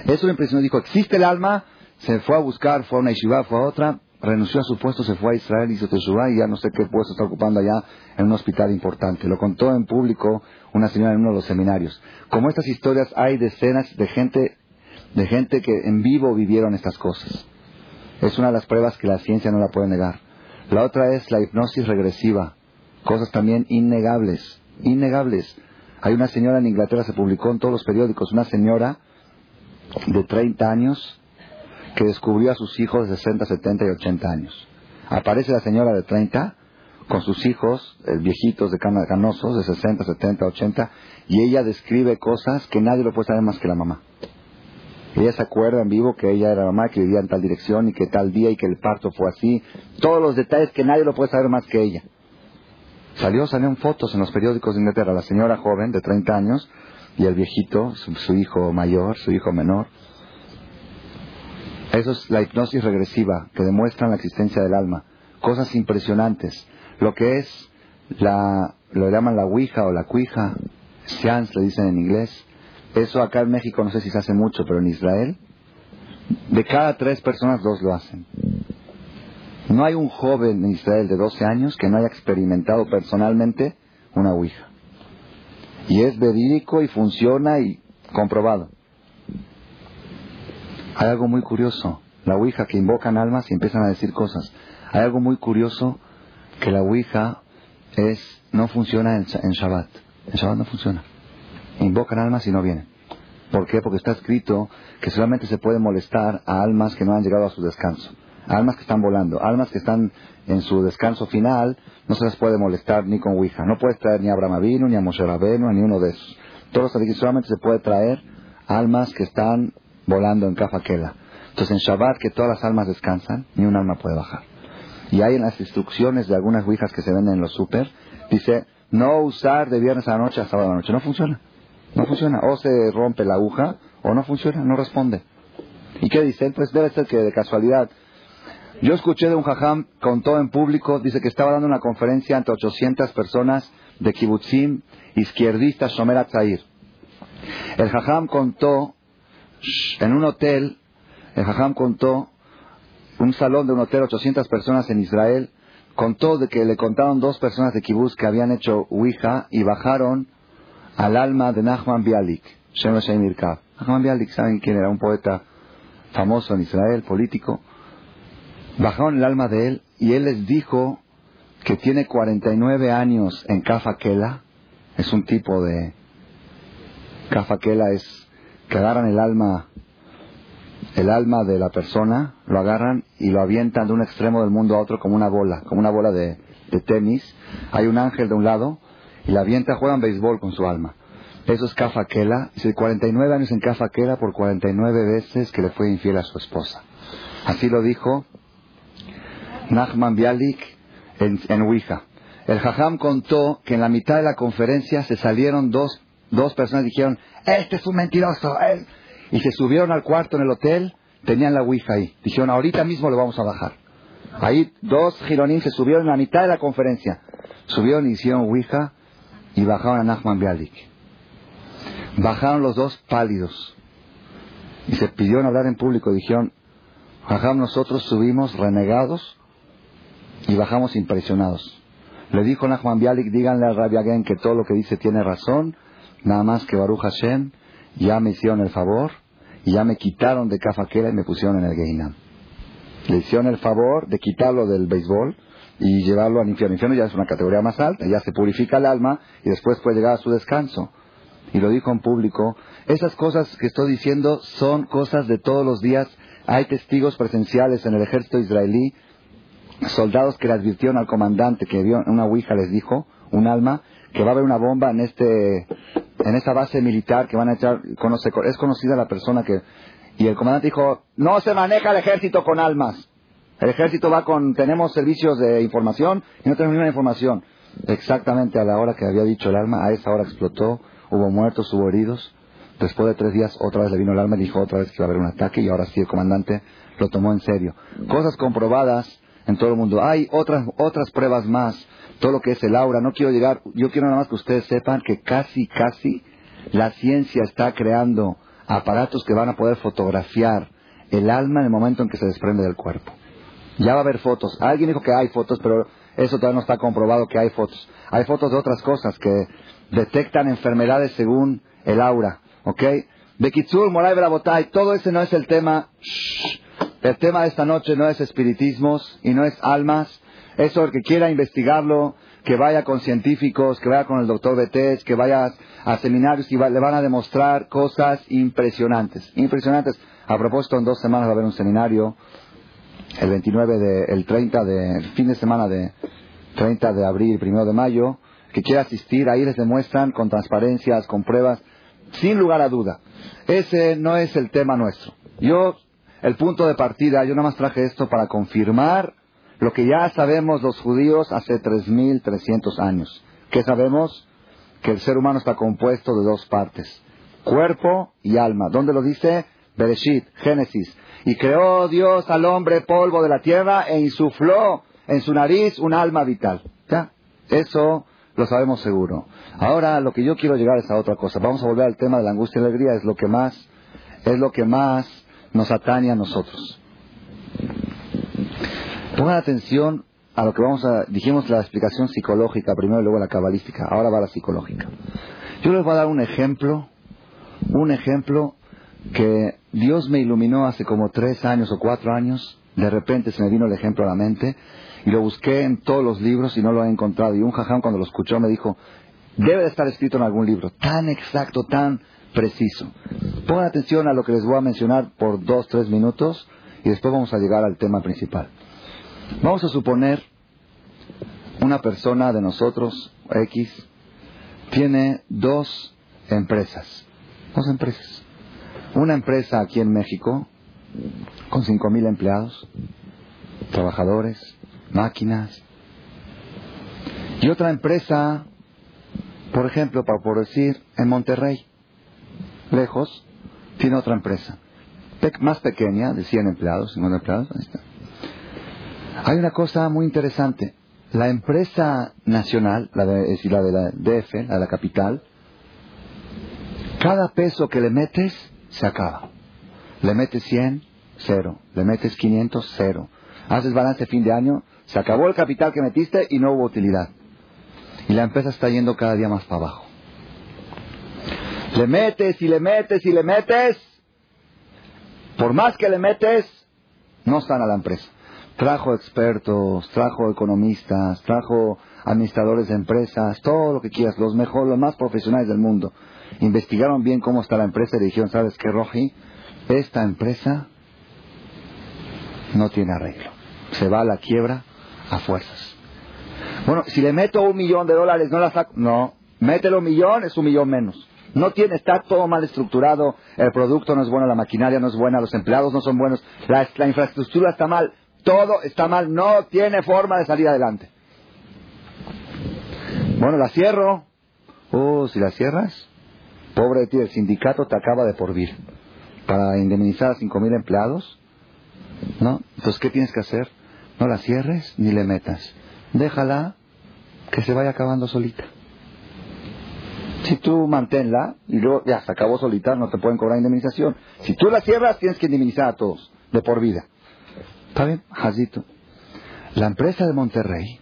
Speaker 1: Eso lo impresionó. Dijo, existe el alma, se fue a buscar, fue a una yeshiva, fue a otra, renunció a su puesto, se fue a Israel, hizo Teshuvah y ya no sé qué puesto está ocupando allá en un hospital importante. Lo contó en público una señora en uno de los seminarios. Como estas historias hay decenas de gente, de gente que en vivo vivieron estas cosas. Es una de las pruebas que la ciencia no la puede negar. La otra es la hipnosis regresiva. Cosas también innegables, innegables. Hay una señora en Inglaterra, se publicó en todos los periódicos, una señora de 30 años que descubrió a sus hijos de 60, 70 y 80 años. Aparece la señora de 30 con sus hijos, eh, viejitos de canosos, de 60, 70, 80, y ella describe cosas que nadie lo puede saber más que la mamá. Ella se acuerda en vivo que ella era mamá, que vivía en tal dirección y que tal día y que el parto fue así. Todos los detalles que nadie lo puede saber más que ella. Salió, salieron fotos en los periódicos de Inglaterra, la señora joven de 30 años y el viejito, su hijo mayor, su hijo menor. Eso es la hipnosis regresiva que demuestra la existencia del alma. Cosas impresionantes. Lo que es la, lo llaman la Ouija o la Cuija, Seance le dicen en inglés. Eso acá en México no sé si se hace mucho, pero en Israel, de cada tres personas, dos lo hacen. No hay un joven en Israel de 12 años que no haya experimentado personalmente una Ouija. Y es verídico y funciona y comprobado. Hay algo muy curioso. La Ouija que invocan almas y empiezan a decir cosas. Hay algo muy curioso que la Ouija es, no funciona en, en Shabbat. En Shabbat no funciona. Invocan almas y no vienen. ¿Por qué? Porque está escrito que solamente se puede molestar a almas que no han llegado a su descanso. Almas que están volando, almas que están en su descanso final, no se las puede molestar ni con Ouija. No puedes traer ni a Abraham ni a Moshe Rabenu, ni uno de esos. Todos los solamente se puede traer almas que están volando en Kafakela. Entonces en Shabbat, que todas las almas descansan, ni un alma puede bajar. Y hay en las instrucciones de algunas ouijas que se venden en los super, dice, no usar de viernes a la noche a sábado a la noche. No funciona. No funciona. O se rompe la aguja, o no funciona, no responde. ¿Y qué dice? Pues debe ser que de casualidad. Yo escuché de un jajam, contó en público, dice que estaba dando una conferencia ante 800 personas de kibbutzim, izquierdistas, Shomer Atzair. El jajam contó en un hotel, el Jajam contó, un salón de un hotel, 800 personas en Israel, contó de que le contaron dos personas de Kibbutz que habían hecho Ouija y bajaron al alma de Nachman Bialik, Nachman Bialik, ¿saben quién era? Un poeta famoso en Israel, político. Bajaron el alma de él y él les dijo que tiene 49 años en Kafakela, es un tipo de... Kafakela es que agarran el alma, el alma de la persona, lo agarran y lo avientan de un extremo del mundo a otro como una bola, como una bola de, tenis. Hay un ángel de un lado y la avienta, juegan béisbol con su alma. Eso es Kafakela. Dice 49 años en Kafakela por 49 veces que le fue infiel a su esposa. Así lo dijo Nachman Bialik en, en Ouija. El Jajam contó que en la mitad de la conferencia se salieron dos dos personas dijeron, este es un mentiroso. Él. Y se subieron al cuarto en el hotel, tenían la Ouija ahí. Dijeron, ahorita mismo lo vamos a bajar. Ahí dos gironín se subieron en la mitad de la conferencia. Subieron y hicieron Ouija y bajaron a Nachman Bialik. Bajaron los dos pálidos. Y se pidieron hablar en público. Dijeron, bajamos nosotros, subimos renegados y bajamos impresionados. Le dijo Nachman Bialik, díganle a Rabbi Agen que todo lo que dice tiene razón Nada más que Baruch Hashem ya me hicieron el favor y ya me quitaron de Kafakera y me pusieron en el Geinam. Le hicieron el favor de quitarlo del béisbol y llevarlo al infierno. El infierno ya es una categoría más alta, ya se purifica el alma y después puede llegar a su descanso. Y lo dijo en público. Esas cosas que estoy diciendo son cosas de todos los días. Hay testigos presenciales en el ejército israelí, soldados que le advirtieron al comandante que vio una ouija, les dijo, un alma, que va a haber una bomba en este en esa base militar que van a echar es conocida la persona que y el comandante dijo no se maneja el ejército con almas el ejército va con tenemos servicios de información y no tenemos ninguna información exactamente a la hora que había dicho el alma, a esa hora explotó, hubo muertos, hubo heridos. Después de tres días otra vez le vino el alma y dijo otra vez que iba a haber un ataque y ahora sí el comandante lo tomó en serio. Cosas comprobadas en todo el mundo. Hay otras, otras pruebas más. Todo lo que es el aura. No quiero llegar, yo quiero nada más que ustedes sepan que casi, casi la ciencia está creando aparatos que van a poder fotografiar el alma en el momento en que se desprende del cuerpo. Ya va a haber fotos. Alguien dijo que hay fotos, pero eso todavía no está comprobado que hay fotos. Hay fotos de otras cosas que detectan enfermedades según el aura. ¿Ok? Bekitsur, Moray Brabotay, todo ese no es el tema. El tema de esta noche no es espiritismos y no es almas. Eso el que quiera investigarlo, que vaya con científicos, que vaya con el doctor Betés, que vaya a seminarios y le van a demostrar cosas impresionantes. Impresionantes. A propósito, en dos semanas va a haber un seminario, el 29 de, el 30 de, el fin de semana de 30 de abril, primero de mayo, que quiera asistir, ahí les demuestran con transparencias, con pruebas, sin lugar a duda. Ese no es el tema nuestro. Yo, el punto de partida, yo nada más traje esto para confirmar lo que ya sabemos los judíos hace 3.300 años. ¿Qué sabemos? Que el ser humano está compuesto de dos partes, cuerpo y alma. ¿Dónde lo dice? Bereshit, Génesis. Y creó Dios al hombre polvo de la tierra e insufló en su nariz un alma vital. ¿Ya? Eso lo sabemos seguro. Ahora lo que yo quiero llegar es a otra cosa. Vamos a volver al tema de la angustia y la alegría. Es lo que más, es lo que más nos atañe a nosotros. Pongan atención a lo que vamos a, dijimos la explicación psicológica primero y luego la cabalística. Ahora va la psicológica. Yo les voy a dar un ejemplo, un ejemplo que Dios me iluminó hace como tres años o cuatro años. De repente se me vino el ejemplo a la mente y lo busqué en todos los libros y no lo he encontrado. Y un jajam cuando lo escuchó me dijo, debe de estar escrito en algún libro, tan exacto, tan preciso. Pongan atención a lo que les voy a mencionar por dos, tres minutos y después vamos a llegar al tema principal. Vamos a suponer una persona de nosotros, X, tiene dos empresas, dos empresas. Una empresa aquí en México con cinco mil empleados, trabajadores, máquinas. Y otra empresa, por ejemplo, para por decir, en Monterrey, lejos, tiene otra empresa. más pequeña, de 100 empleados, 50 empleados, ahí está. Hay una cosa muy interesante. La empresa nacional, la de, es la de la DF, la de la capital, cada peso que le metes se acaba. Le metes 100, cero. Le metes 500, cero. Haces balance fin de año, se acabó el capital que metiste y no hubo utilidad. Y la empresa está yendo cada día más para abajo. Le metes y le metes y le metes. Por más que le metes, no están a la empresa. Trajo expertos, trajo economistas, trajo administradores de empresas, todo lo que quieras, los mejores, los más profesionales del mundo. Investigaron bien cómo está la empresa y dijeron, ¿sabes qué, Roji? Esta empresa no tiene arreglo. Se va a la quiebra a fuerzas. Bueno, si le meto un millón de dólares, no la saco. No, mételo un millón, es un millón menos. No tiene, está todo mal estructurado, el producto no es bueno, la maquinaria no es buena, los empleados no son buenos, la, la infraestructura está mal, todo está mal, no tiene forma de salir adelante. Bueno, la cierro. Oh, si la cierras, pobre de ti, el sindicato te acaba de porvir para indemnizar a cinco mil empleados. ¿No? Entonces, ¿qué tienes que hacer? No la cierres ni le metas. Déjala que se vaya acabando solita. Si tú manténla y luego ya se acabó solita, no te pueden cobrar indemnización. Si tú la cierras, tienes que indemnizar a todos, de por vida. ¿Está bien? Jazito. La empresa de Monterrey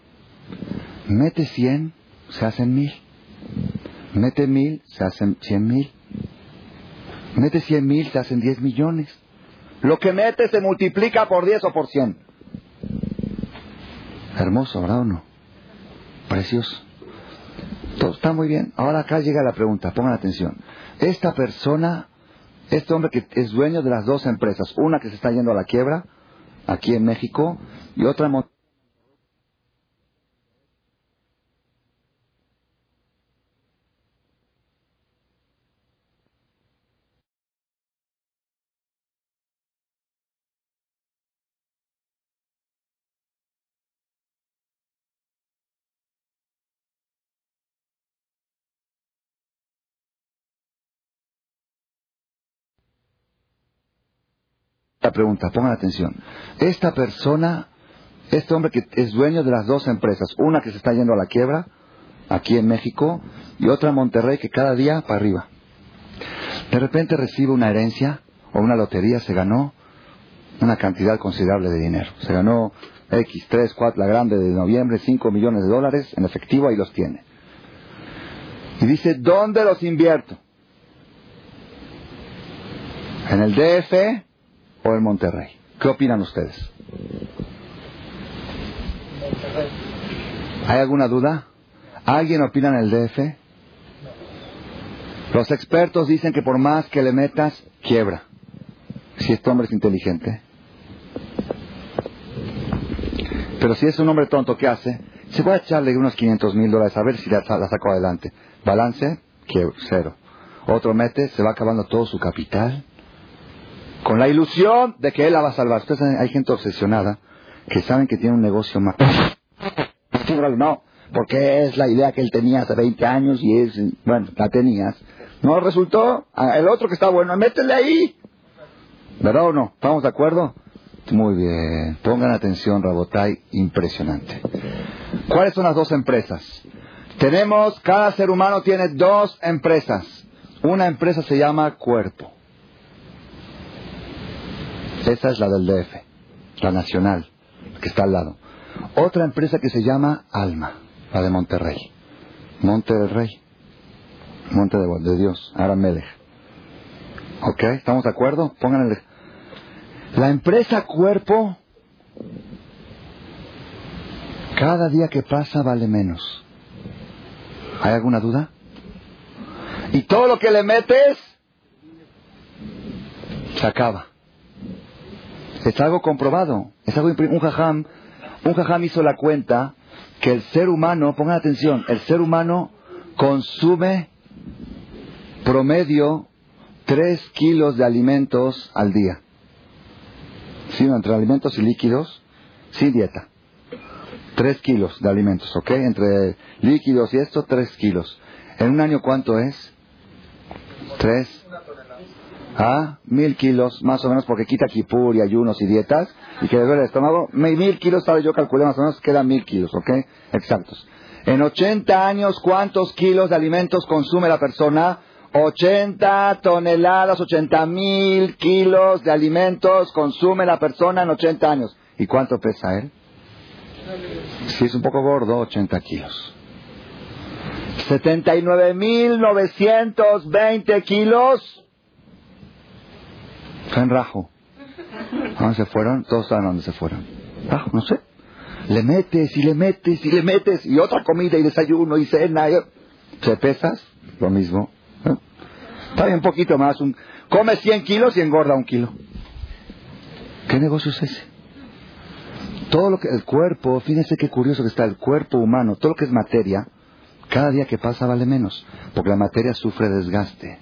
Speaker 1: mete 100, se hacen mil. Mete mil, se hacen cien mil. Mete cien mil, se hacen 10 millones. Lo que mete se multiplica por 10 o por 100. Hermoso, ¿verdad o no? Precioso. Todo está muy bien. Ahora acá llega la pregunta, pongan atención. Esta persona, este hombre que es dueño de las dos empresas, una que se está yendo a la quiebra, aquí en México, y otra pregunta, pongan atención. Esta persona, este hombre que es dueño de las dos empresas, una que se está yendo a la quiebra, aquí en México, y otra en Monterrey, que cada día para arriba. De repente recibe una herencia o una lotería, se ganó una cantidad considerable de dinero. Se ganó X, 3, 4, la grande de noviembre, 5 millones de dólares en efectivo, ahí los tiene. Y dice, ¿dónde los invierto? ¿En el DF o en Monterrey? ¿Qué opinan ustedes? ¿Hay alguna duda? ¿Alguien opina en el DF? Los expertos dicen que por más que le metas, quiebra. Si este hombre es inteligente. Pero si es un hombre tonto, ¿qué hace? Se a echarle unos 500 mil dólares a ver si la, la saco adelante. Balance, que cero. Otro mete, se va acabando todo su capital. Con la ilusión de que él la va a salvar. Ustedes hay gente obsesionada que saben que tiene un negocio más. No, porque es la idea que él tenía hace 20 años y es, bueno, la tenías. No resultó. El otro que está bueno, métele ahí. ¿Verdad o no? ¿Estamos de acuerdo? Muy bien. Pongan atención, Rabotai. Impresionante. ¿Cuáles son las dos empresas? Tenemos, cada ser humano tiene dos empresas. Una empresa se llama cuerpo. Esa es la del DF, la nacional, que está al lado. Otra empresa que se llama Alma, la de Monterrey. Monte del Rey. Monte de, Dios, Melech. ¿Ok? ¿Estamos de acuerdo? Pónganle. La empresa cuerpo, cada día que pasa vale menos. ¿Hay alguna duda? Y todo lo que le metes, se acaba. Es algo comprobado. Es algo un jajam, un jajam hizo la cuenta que el ser humano, pongan atención, el ser humano consume promedio 3 kilos de alimentos al día. ¿Sí? Entre alimentos y líquidos, sin dieta. 3 kilos de alimentos, ¿ok? Entre líquidos y esto, 3 kilos. ¿En un año cuánto es? 3. ¿Ah? Mil kilos, más o menos, porque quita kipur y ayunos y dietas, y que le duele el estómago. Mil kilos, tal yo calculé más o menos, quedan mil kilos, ¿ok? Exactos. En 80 años, ¿cuántos kilos de alimentos consume la persona? 80 toneladas, 80 mil kilos de alimentos consume la persona en 80 años. ¿Y cuánto pesa él? Si es un poco gordo, 80 kilos. 79.920 kilos. Fue en Rajo. ¿A dónde se fueron? Todos saben dónde se fueron. Rajo, no sé. Le metes y le metes y le metes y otra comida y desayuno y cena. Y... ¿Se pesas? Lo mismo. Está bien, un poquito más. Come 100 kilos y engorda un kilo. ¿Qué negocio es ese? Todo lo que el cuerpo, fíjense qué curioso que está el cuerpo humano, todo lo que es materia, cada día que pasa vale menos, porque la materia sufre desgaste.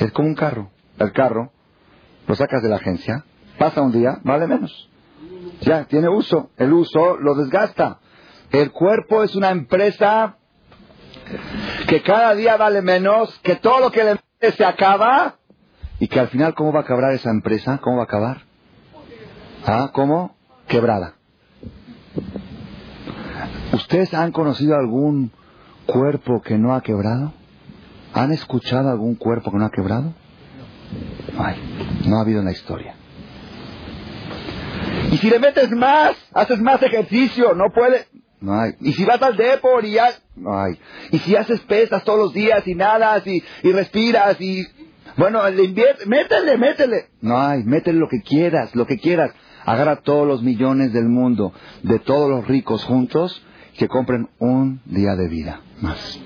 Speaker 1: Es como un carro. El carro lo sacas de la agencia, pasa un día, vale menos. Ya, tiene uso. El uso lo desgasta. El cuerpo es una empresa que cada día vale menos, que todo lo que le se acaba y que al final, ¿cómo va a acabar esa empresa? ¿Cómo va a acabar? ¿Ah? ¿Cómo? Quebrada. ¿Ustedes han conocido algún cuerpo que no ha quebrado? ¿Han escuchado algún cuerpo que no ha quebrado? No hay. No ha habido en la historia. Y si le metes más, haces más ejercicio, no puede. No hay. Y si vas al deporte y ya, no hay. Y si haces pesas todos los días y nadas y, y respiras y, bueno, le invierte, métele, métele. No hay, métele lo que quieras, lo que quieras. Agarra todos los millones del mundo, de todos los ricos juntos, que compren un día de vida más.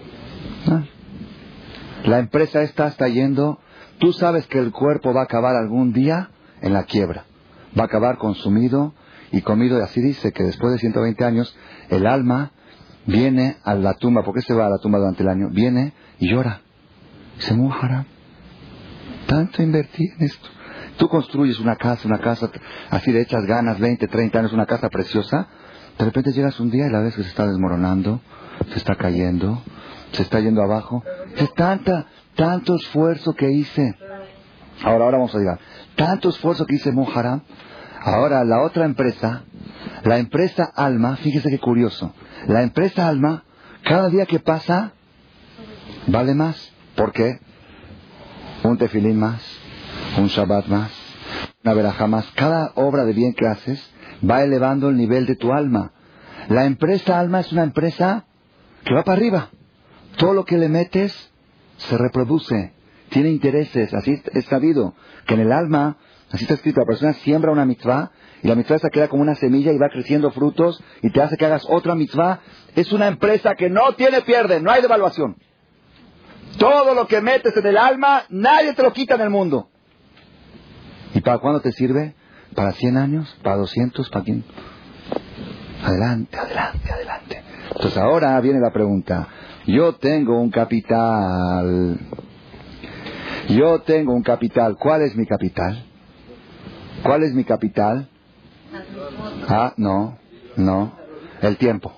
Speaker 1: La empresa está yendo, tú sabes que el cuerpo va a acabar algún día en la quiebra. Va a acabar consumido y comido, y así dice que después de 120 años el alma viene a la tumba, ¿por qué se va a la tumba durante el año? Viene y llora. Se muera. Tanto invertí en esto. Tú construyes una casa, una casa así de hechas ganas, 20, 30 años, una casa preciosa. De repente llegas un día y la ves que se está desmoronando, se está cayendo, se está yendo abajo. Es tanta, tanto esfuerzo que hice. Ahora, ahora vamos a llegar. Tanto esfuerzo que hice Moharam. Ahora, la otra empresa, la empresa Alma, fíjese qué curioso. La empresa Alma, cada día que pasa, vale más. ¿Por qué? Un tefilín más, un Shabbat más, una veraja más. Cada obra de bien que haces va elevando el nivel de tu alma. La empresa Alma es una empresa que va para arriba. Todo lo que le metes se reproduce, tiene intereses. Así es sabido que en el alma, así está escrito, la persona siembra una mitzvah y la mitzvah se queda como una semilla y va creciendo frutos y te hace que hagas otra mitzvah. Es una empresa que no tiene pierde, no hay devaluación. Todo lo que metes en el alma, nadie te lo quita en el mundo. ¿Y para cuándo te sirve? ¿Para 100 años? ¿Para 200? ¿Para quién? Adelante, adelante, adelante. Entonces ahora viene la pregunta. Yo tengo un capital. Yo tengo un capital. ¿Cuál es mi capital? ¿Cuál es mi capital? Ah, no, no. El tiempo.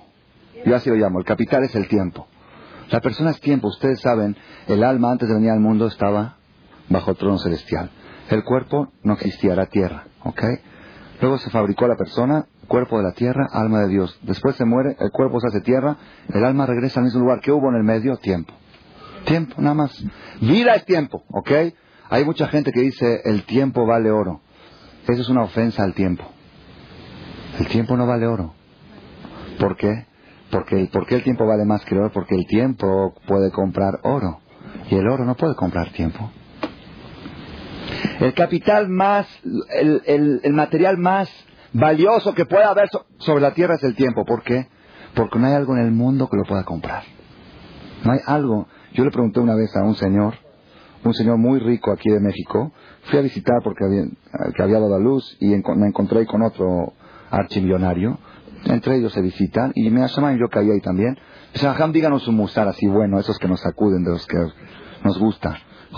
Speaker 1: Yo así lo llamo. El capital es el tiempo. La persona es tiempo. Ustedes saben, el alma antes de venir al mundo estaba bajo el trono celestial. El cuerpo no existía, era tierra. ¿Ok? Luego se fabricó la persona, cuerpo de la tierra, alma de Dios. Después se muere, el cuerpo se hace tierra, el alma regresa al mismo lugar. ¿Qué hubo en el medio? Tiempo. Tiempo, nada más. Vida es tiempo, ¿ok? Hay mucha gente que dice el tiempo vale oro. Eso es una ofensa al tiempo. El tiempo no vale oro. ¿Por qué? Porque, ¿Por qué el tiempo vale más que el oro? Porque el tiempo puede comprar oro. Y el oro no puede comprar tiempo. El capital más, el, el, material más valioso que pueda haber sobre la tierra es el tiempo. ¿Por qué? Porque no hay algo en el mundo que lo pueda comprar. No hay algo. Yo le pregunté una vez a un señor, un señor muy rico aquí de México, fui a visitar porque había, que había dado a luz y me encontré con otro archimillonario. Entre ellos se visitan y me llaman y yo caí ahí también. Ajam, díganos un musar así bueno, esos que nos sacuden, de los que nos gusta.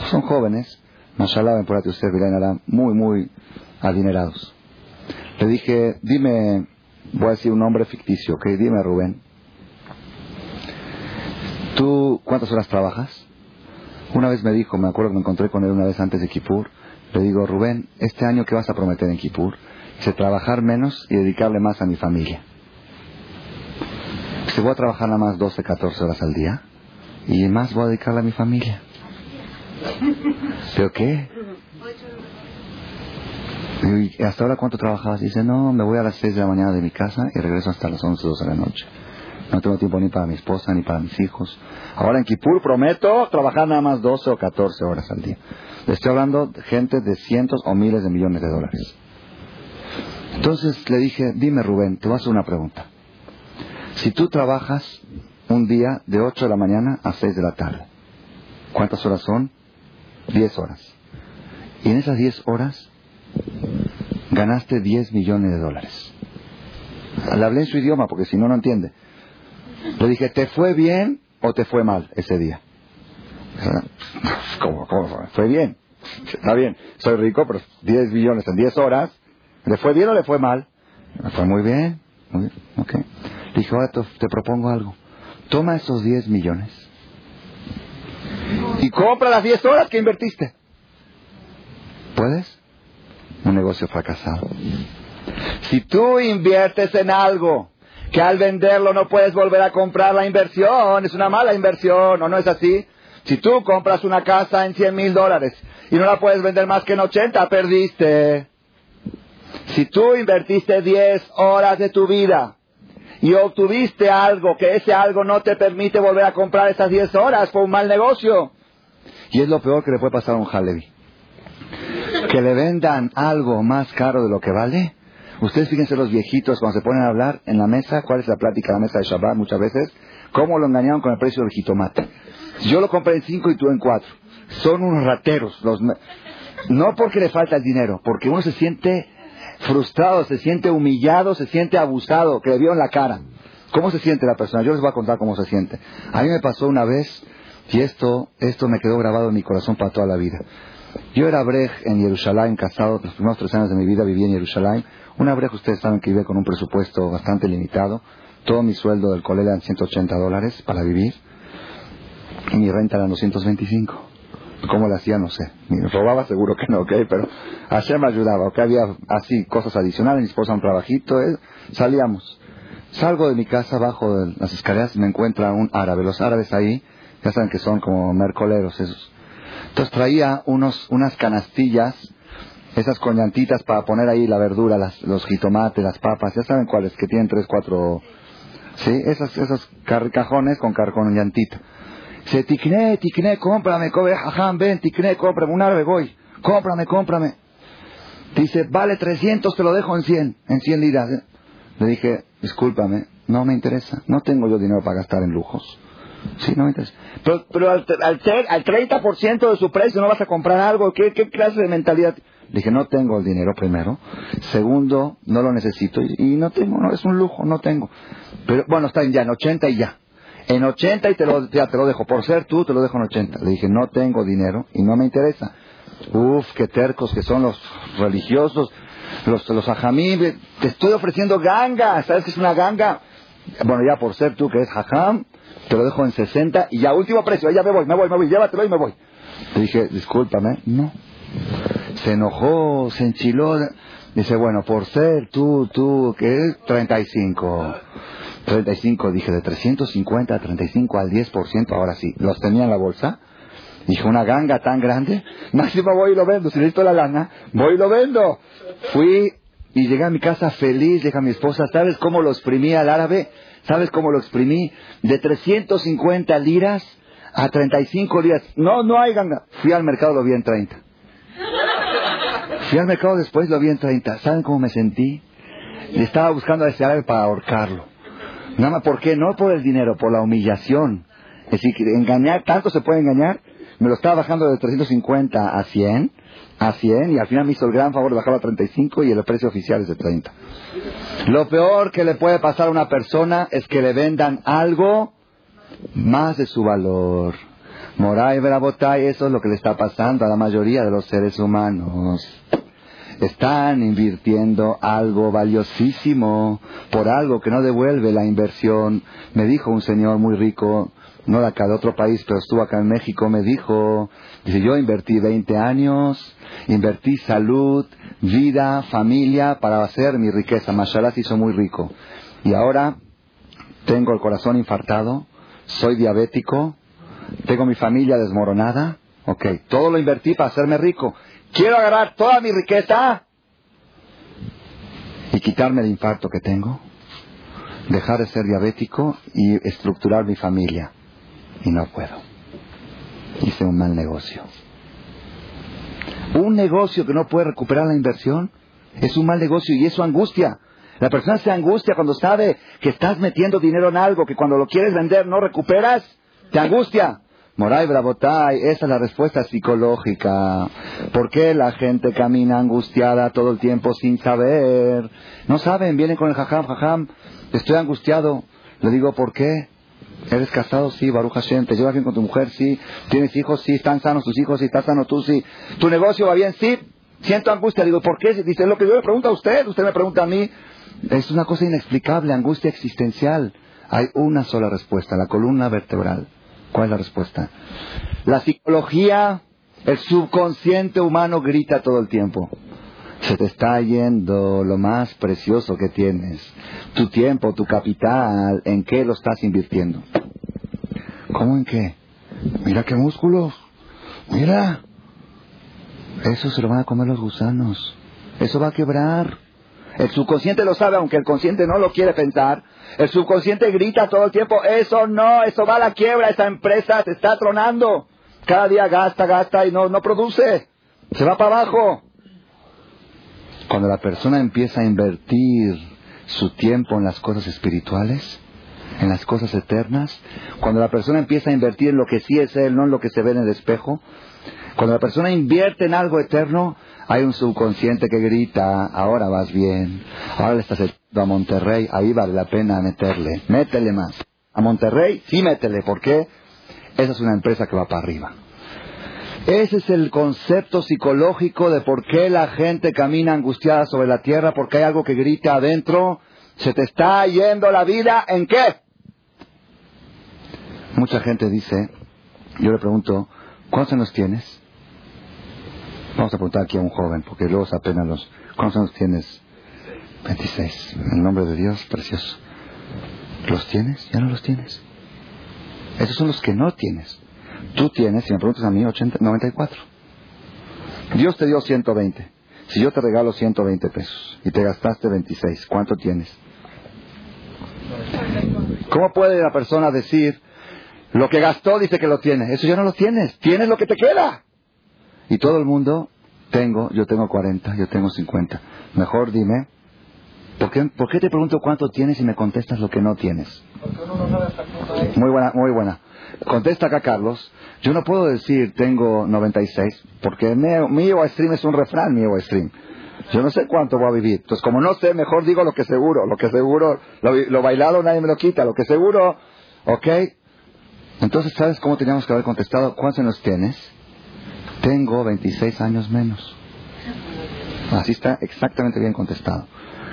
Speaker 1: Son jóvenes, Mashallah, por ustedes, muy, muy adinerados. Le dije, dime, voy a decir un nombre ficticio, ¿ok? Dime, Rubén. ¿Tú cuántas horas trabajas? Una vez me dijo, me acuerdo que me encontré con él una vez antes de Kippur, le digo, Rubén, este año ¿qué vas a prometer en Kippur? Dice, trabajar menos y dedicarle más a mi familia. Si voy a trabajar nada más 12, 14 horas al día y más voy a dedicarle a mi familia. ¿Pero qué? ¿Y hasta ahora cuánto trabajabas? Dice, no, me voy a las 6 de la mañana de mi casa y regreso hasta las 11, 12 de la noche. No tengo tiempo ni para mi esposa ni para mis hijos. Ahora en Kipur prometo trabajar nada más 12 o 14 horas al día. Le estoy hablando de gente de cientos o miles de millones de dólares. Entonces le dije, dime Rubén, te voy a hacer una pregunta. Si tú trabajas un día de 8 de la mañana a 6 de la tarde, ¿cuántas horas son? 10 horas. Y en esas 10 horas ganaste 10 millones de dólares. Le hablé en su idioma porque si no, no entiende. Le dije, ¿te fue bien o te fue mal ese día? ¿Cómo, cómo fue? Fue bien. Está bien, soy rico, pero 10 millones en 10 horas. ¿Le fue bien o le fue mal? Me fue muy bien. Muy bien. Ok. Le dije, ahora te propongo algo. Toma esos 10 millones y compra las 10 horas que invertiste. ¿Puedes? Negocio fracasado. Si tú inviertes en algo que al venderlo no puedes volver a comprar la inversión, es una mala inversión, ¿o no es así? Si tú compras una casa en 100 mil dólares y no la puedes vender más que en 80, perdiste. Si tú invertiste 10 horas de tu vida y obtuviste algo que ese algo no te permite volver a comprar esas 10 horas, fue un mal negocio. Y es lo peor que le puede pasar a un Halevi. Que le vendan algo más caro de lo que vale. Ustedes fíjense los viejitos cuando se ponen a hablar en la mesa, ¿cuál es la plática en la mesa de Shabbat muchas veces? ¿Cómo lo engañaron con el precio del jitomate? Yo lo compré en 5 y tú en 4. Son unos rateros. Los no porque le falta el dinero, porque uno se siente frustrado, se siente humillado, se siente abusado, que le vio en la cara. ¿Cómo se siente la persona? Yo les voy a contar cómo se siente. A mí me pasó una vez, y esto, esto me quedó grabado en mi corazón para toda la vida. Yo era brej en Jerusalén, casado, los primeros tres años de mi vida viví en Jerusalén. Una brej, ustedes saben que vive con un presupuesto bastante limitado. Todo mi sueldo del colegio eran 180 dólares para vivir. Y mi renta era 225. ¿Cómo le hacía? No sé. Ni robaba seguro que no, ¿ok? Pero Hashem me ayudaba, ¿ok? Había así cosas adicionales, mi esposa un trabajito, eh, salíamos. Salgo de mi casa, bajo de las escaleras, me encuentra un árabe. Los árabes ahí, ya saben que son como mercoleros esos. Entonces traía unos, unas canastillas, esas coñantitas para poner ahí la verdura, las, los jitomates, las papas, ya saben cuáles, que tienen tres, cuatro, sí, esas, esos cajones con, llantita. Dice, ticné, ticné, cómprame, ajá, ven, ticné, cómprame, un árabe voy, cómprame, cómprame. Dice, vale 300, te lo dejo en 100, en 100 liras. Le dije, discúlpame, no me interesa, no tengo yo dinero para gastar en lujos. Sí, no me interesa. Pero, pero al, al, al 30% de su precio no vas a comprar algo, ¿qué, clase de mentalidad? Dije, no tengo el dinero primero. Segundo, no lo necesito. Y, no tengo, no, es un lujo, no tengo. Pero bueno, está ya en 80 y ya. En 80 y te lo, ya te lo dejo. Por ser tú, te lo dejo en 80. Le dije, no tengo dinero y no me interesa. Uf, qué tercos que son los religiosos, los, los ajamí. Te estoy ofreciendo ganga. ¿Sabes qué es una ganga? Bueno, ya por ser tú que es hajam, te lo dejo en 60 y ya último precio. Ya me voy, me voy, me voy. Llévatelo y me voy. Le dije, discúlpame. No. Se enojó, se enchiló. Dice, bueno, por ser tú, tú, que es 35. 35, dije, de 350 a 35 al 10%, ahora sí. Los tenía en la bolsa. Dije, una ganga tan grande, máximo voy y lo vendo. Si necesito la lana, voy y lo vendo. Fui y llegué a mi casa feliz, dije a mi esposa, ¿sabes cómo lo exprimí al árabe? ¿Sabes cómo lo exprimí? De 350 liras a 35 liras. No, no hay ganga. Fui al mercado, lo vi en 30. Fui al mercado después, lo vi en 30. ¿Saben cómo me sentí? Y estaba buscando a ese árabe para ahorcarlo. Nada más, ¿por qué? No por el dinero, por la humillación. Es decir, engañar, tanto se puede engañar. Me lo estaba bajando de 350 a 100, a 100, y al final me hizo el gran favor de bajarlo a 35 y el precio oficial es de 30. Lo peor que le puede pasar a una persona es que le vendan algo más de su valor. Moray Verabotay, eso es lo que le está pasando a la mayoría de los seres humanos. Están invirtiendo algo valiosísimo por algo que no devuelve la inversión. Me dijo un señor muy rico, no de acá, de otro país, pero estuvo acá en México, me dijo, yo invertí 20 años, invertí salud, vida, familia para hacer mi riqueza. Mashallah se hizo muy rico. Y ahora tengo el corazón infartado, soy diabético, tengo mi familia desmoronada, ok, todo lo invertí para hacerme rico. Quiero agarrar toda mi riqueza y quitarme el infarto que tengo, dejar de ser diabético y estructurar mi familia. Y no puedo. Hice un mal negocio. Un negocio que no puede recuperar la inversión es un mal negocio y eso angustia. La persona se angustia cuando sabe que estás metiendo dinero en algo que cuando lo quieres vender no recuperas. Te angustia. Moray Bravotay, esa es la respuesta psicológica. ¿Por qué la gente camina angustiada todo el tiempo sin saber? No saben, vienen con el jajam, jajam, estoy angustiado. Le digo, ¿por qué? ¿Eres casado? Sí, Baruch Hashem. ¿Te llevas bien con tu mujer? Sí. ¿Tienes hijos? Sí. ¿Están sanos tus hijos? Sí. ¿Estás sano tú? Sí. ¿Tu negocio va bien? Sí. Siento angustia. Digo, ¿por qué? Dice, lo que yo le pregunto a usted, usted me pregunta a mí. Es una cosa inexplicable, angustia existencial. Hay una sola respuesta, la columna vertebral. ¿Cuál es la respuesta? La psicología, el subconsciente humano grita todo el tiempo. Se te está yendo lo más precioso que tienes. Tu tiempo, tu capital, ¿en qué lo estás invirtiendo? ¿Cómo en qué? Mira qué músculos. Mira. Eso se lo van a comer los gusanos. Eso va a quebrar. El subconsciente lo sabe, aunque el consciente no lo quiere pensar. El subconsciente grita todo el tiempo, eso no, eso va a la quiebra, esa empresa se está tronando. Cada día gasta, gasta y no, no produce. Se va para abajo. Cuando la persona empieza a invertir su tiempo en las cosas espirituales, en las cosas eternas, cuando la persona empieza a invertir en lo que sí es él, no en lo que se ve en el espejo, cuando la persona invierte en algo eterno, hay un subconsciente que grita, ahora vas bien, ahora le estás a Monterrey, ahí vale la pena meterle, métele más. A Monterrey, sí métele, ¿por qué? Esa es una empresa que va para arriba. Ese es el concepto psicológico de por qué la gente camina angustiada sobre la tierra, porque hay algo que grita adentro, se te está yendo la vida, ¿en qué? Mucha gente dice, yo le pregunto, ¿Cuántos años tienes? Vamos a preguntar aquí a un joven, porque luego se los... ¿Cuántos años tienes? 26. En el nombre de Dios, precioso. ¿Los tienes? Ya no los tienes. Esos son los que no tienes. Tú tienes, si me preguntas a mí, 80, 94. Dios te dio 120. Si yo te regalo 120 pesos y te gastaste 26, ¿cuánto tienes? ¿Cómo puede la persona decir, lo que gastó dice que lo tiene? Eso ya no lo tienes. Tienes lo que te queda. Y todo el mundo, tengo, yo tengo 40, yo tengo 50. Mejor dime, ¿por qué, ¿por qué te pregunto cuánto tienes y me contestas lo que no tienes? Muy buena, muy buena. Contesta acá Carlos. Yo no puedo decir tengo 96 porque mi, stream es un refrán, mi stream. Yo no sé cuánto voy a vivir. Entonces, como no sé, mejor digo lo que seguro. Lo que seguro, lo, lo bailado nadie me lo quita. Lo que seguro, ¿ok? Entonces, ¿sabes cómo teníamos que haber contestado? ¿Cuántos años tienes? Tengo 26 años menos. Así está exactamente bien contestado.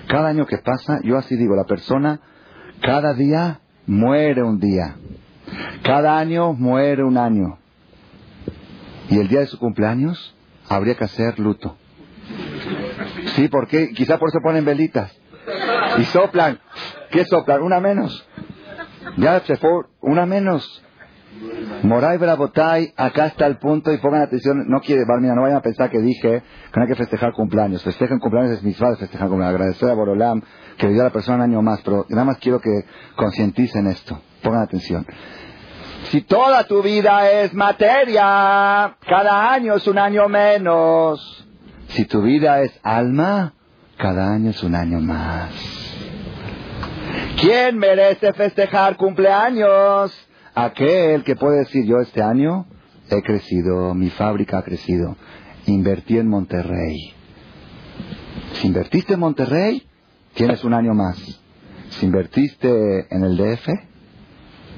Speaker 1: Cada año que pasa, yo así digo, la persona cada día muere un día. Cada año muere un año. Y el día de su cumpleaños habría que hacer luto. Sí, porque quizá por eso ponen velitas. Y soplan. ¿Qué soplan? Una menos. Ya se fue, una menos. Moray Brabotay, acá está el punto y pongan atención, no quiere, Barmina, no vayan a pensar que dije que no hay que festejar cumpleaños. Festejan cumpleaños es misma de festejar cumpleaños. Agradecer a Borolam que le dio a la persona un año más, pero nada más quiero que concienticen esto. Pongan atención. Si toda tu vida es materia, cada año es un año menos. Si tu vida es alma, cada año es un año más. ¿Quién merece festejar cumpleaños? Aquel que puede decir yo este año he crecido, mi fábrica ha crecido, invertí en Monterrey. Si invertiste en Monterrey, tienes un año más. Si invertiste en el DF,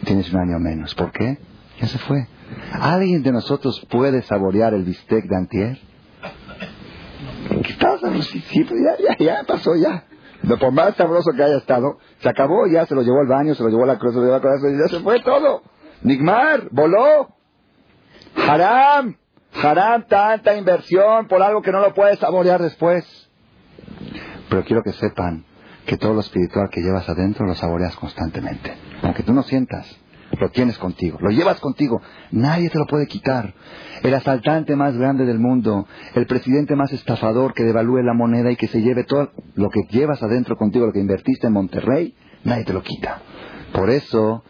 Speaker 1: tienes un año menos. ¿Por qué? Ya se fue. ¿Alguien de nosotros puede saborear el bistec de antier? ¿Qué estaba sabrosito? Ya, ya, ya pasó ya. Por más sabroso que haya estado, se acabó, ya se lo llevó al baño, se lo llevó a la cruz, se lo llevó a la cruz, ya se fue todo. Nigmar, voló. Haram, haram, tanta inversión por algo que no lo puedes saborear después. Pero quiero que sepan que todo lo espiritual que llevas adentro lo saboreas constantemente. Aunque tú no sientas, lo tienes contigo, lo llevas contigo, nadie te lo puede quitar. El asaltante más grande del mundo, el presidente más estafador que devalúe la moneda y que se lleve todo lo que llevas adentro contigo, lo que invertiste en Monterrey, nadie te lo quita. Por eso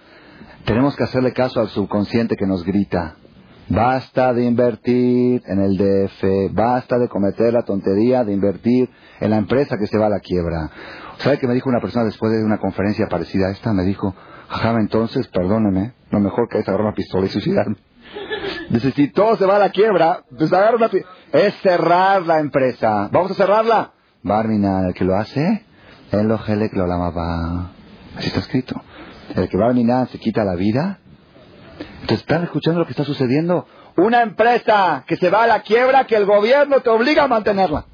Speaker 1: tenemos que hacerle caso al subconsciente que nos grita, Basta de invertir en el DF, basta de cometer la tontería de invertir en la empresa que se va a la quiebra. ¿Sabe que me dijo una persona después de una conferencia parecida a esta? Me dijo, jajam, entonces, perdóneme, lo mejor que es agarrar una pistola y suicidarme. Dice, si todo se va a la quiebra, pues agarra una Es cerrar la empresa. ¿Vamos a cerrarla? Barmina, el que lo hace, él lo gele que lo va. Así está escrito. El que Barmina se quita la vida. Entonces, ¿están escuchando lo que está sucediendo? Una empresa que se va a la quiebra que el gobierno te obliga a mantenerla.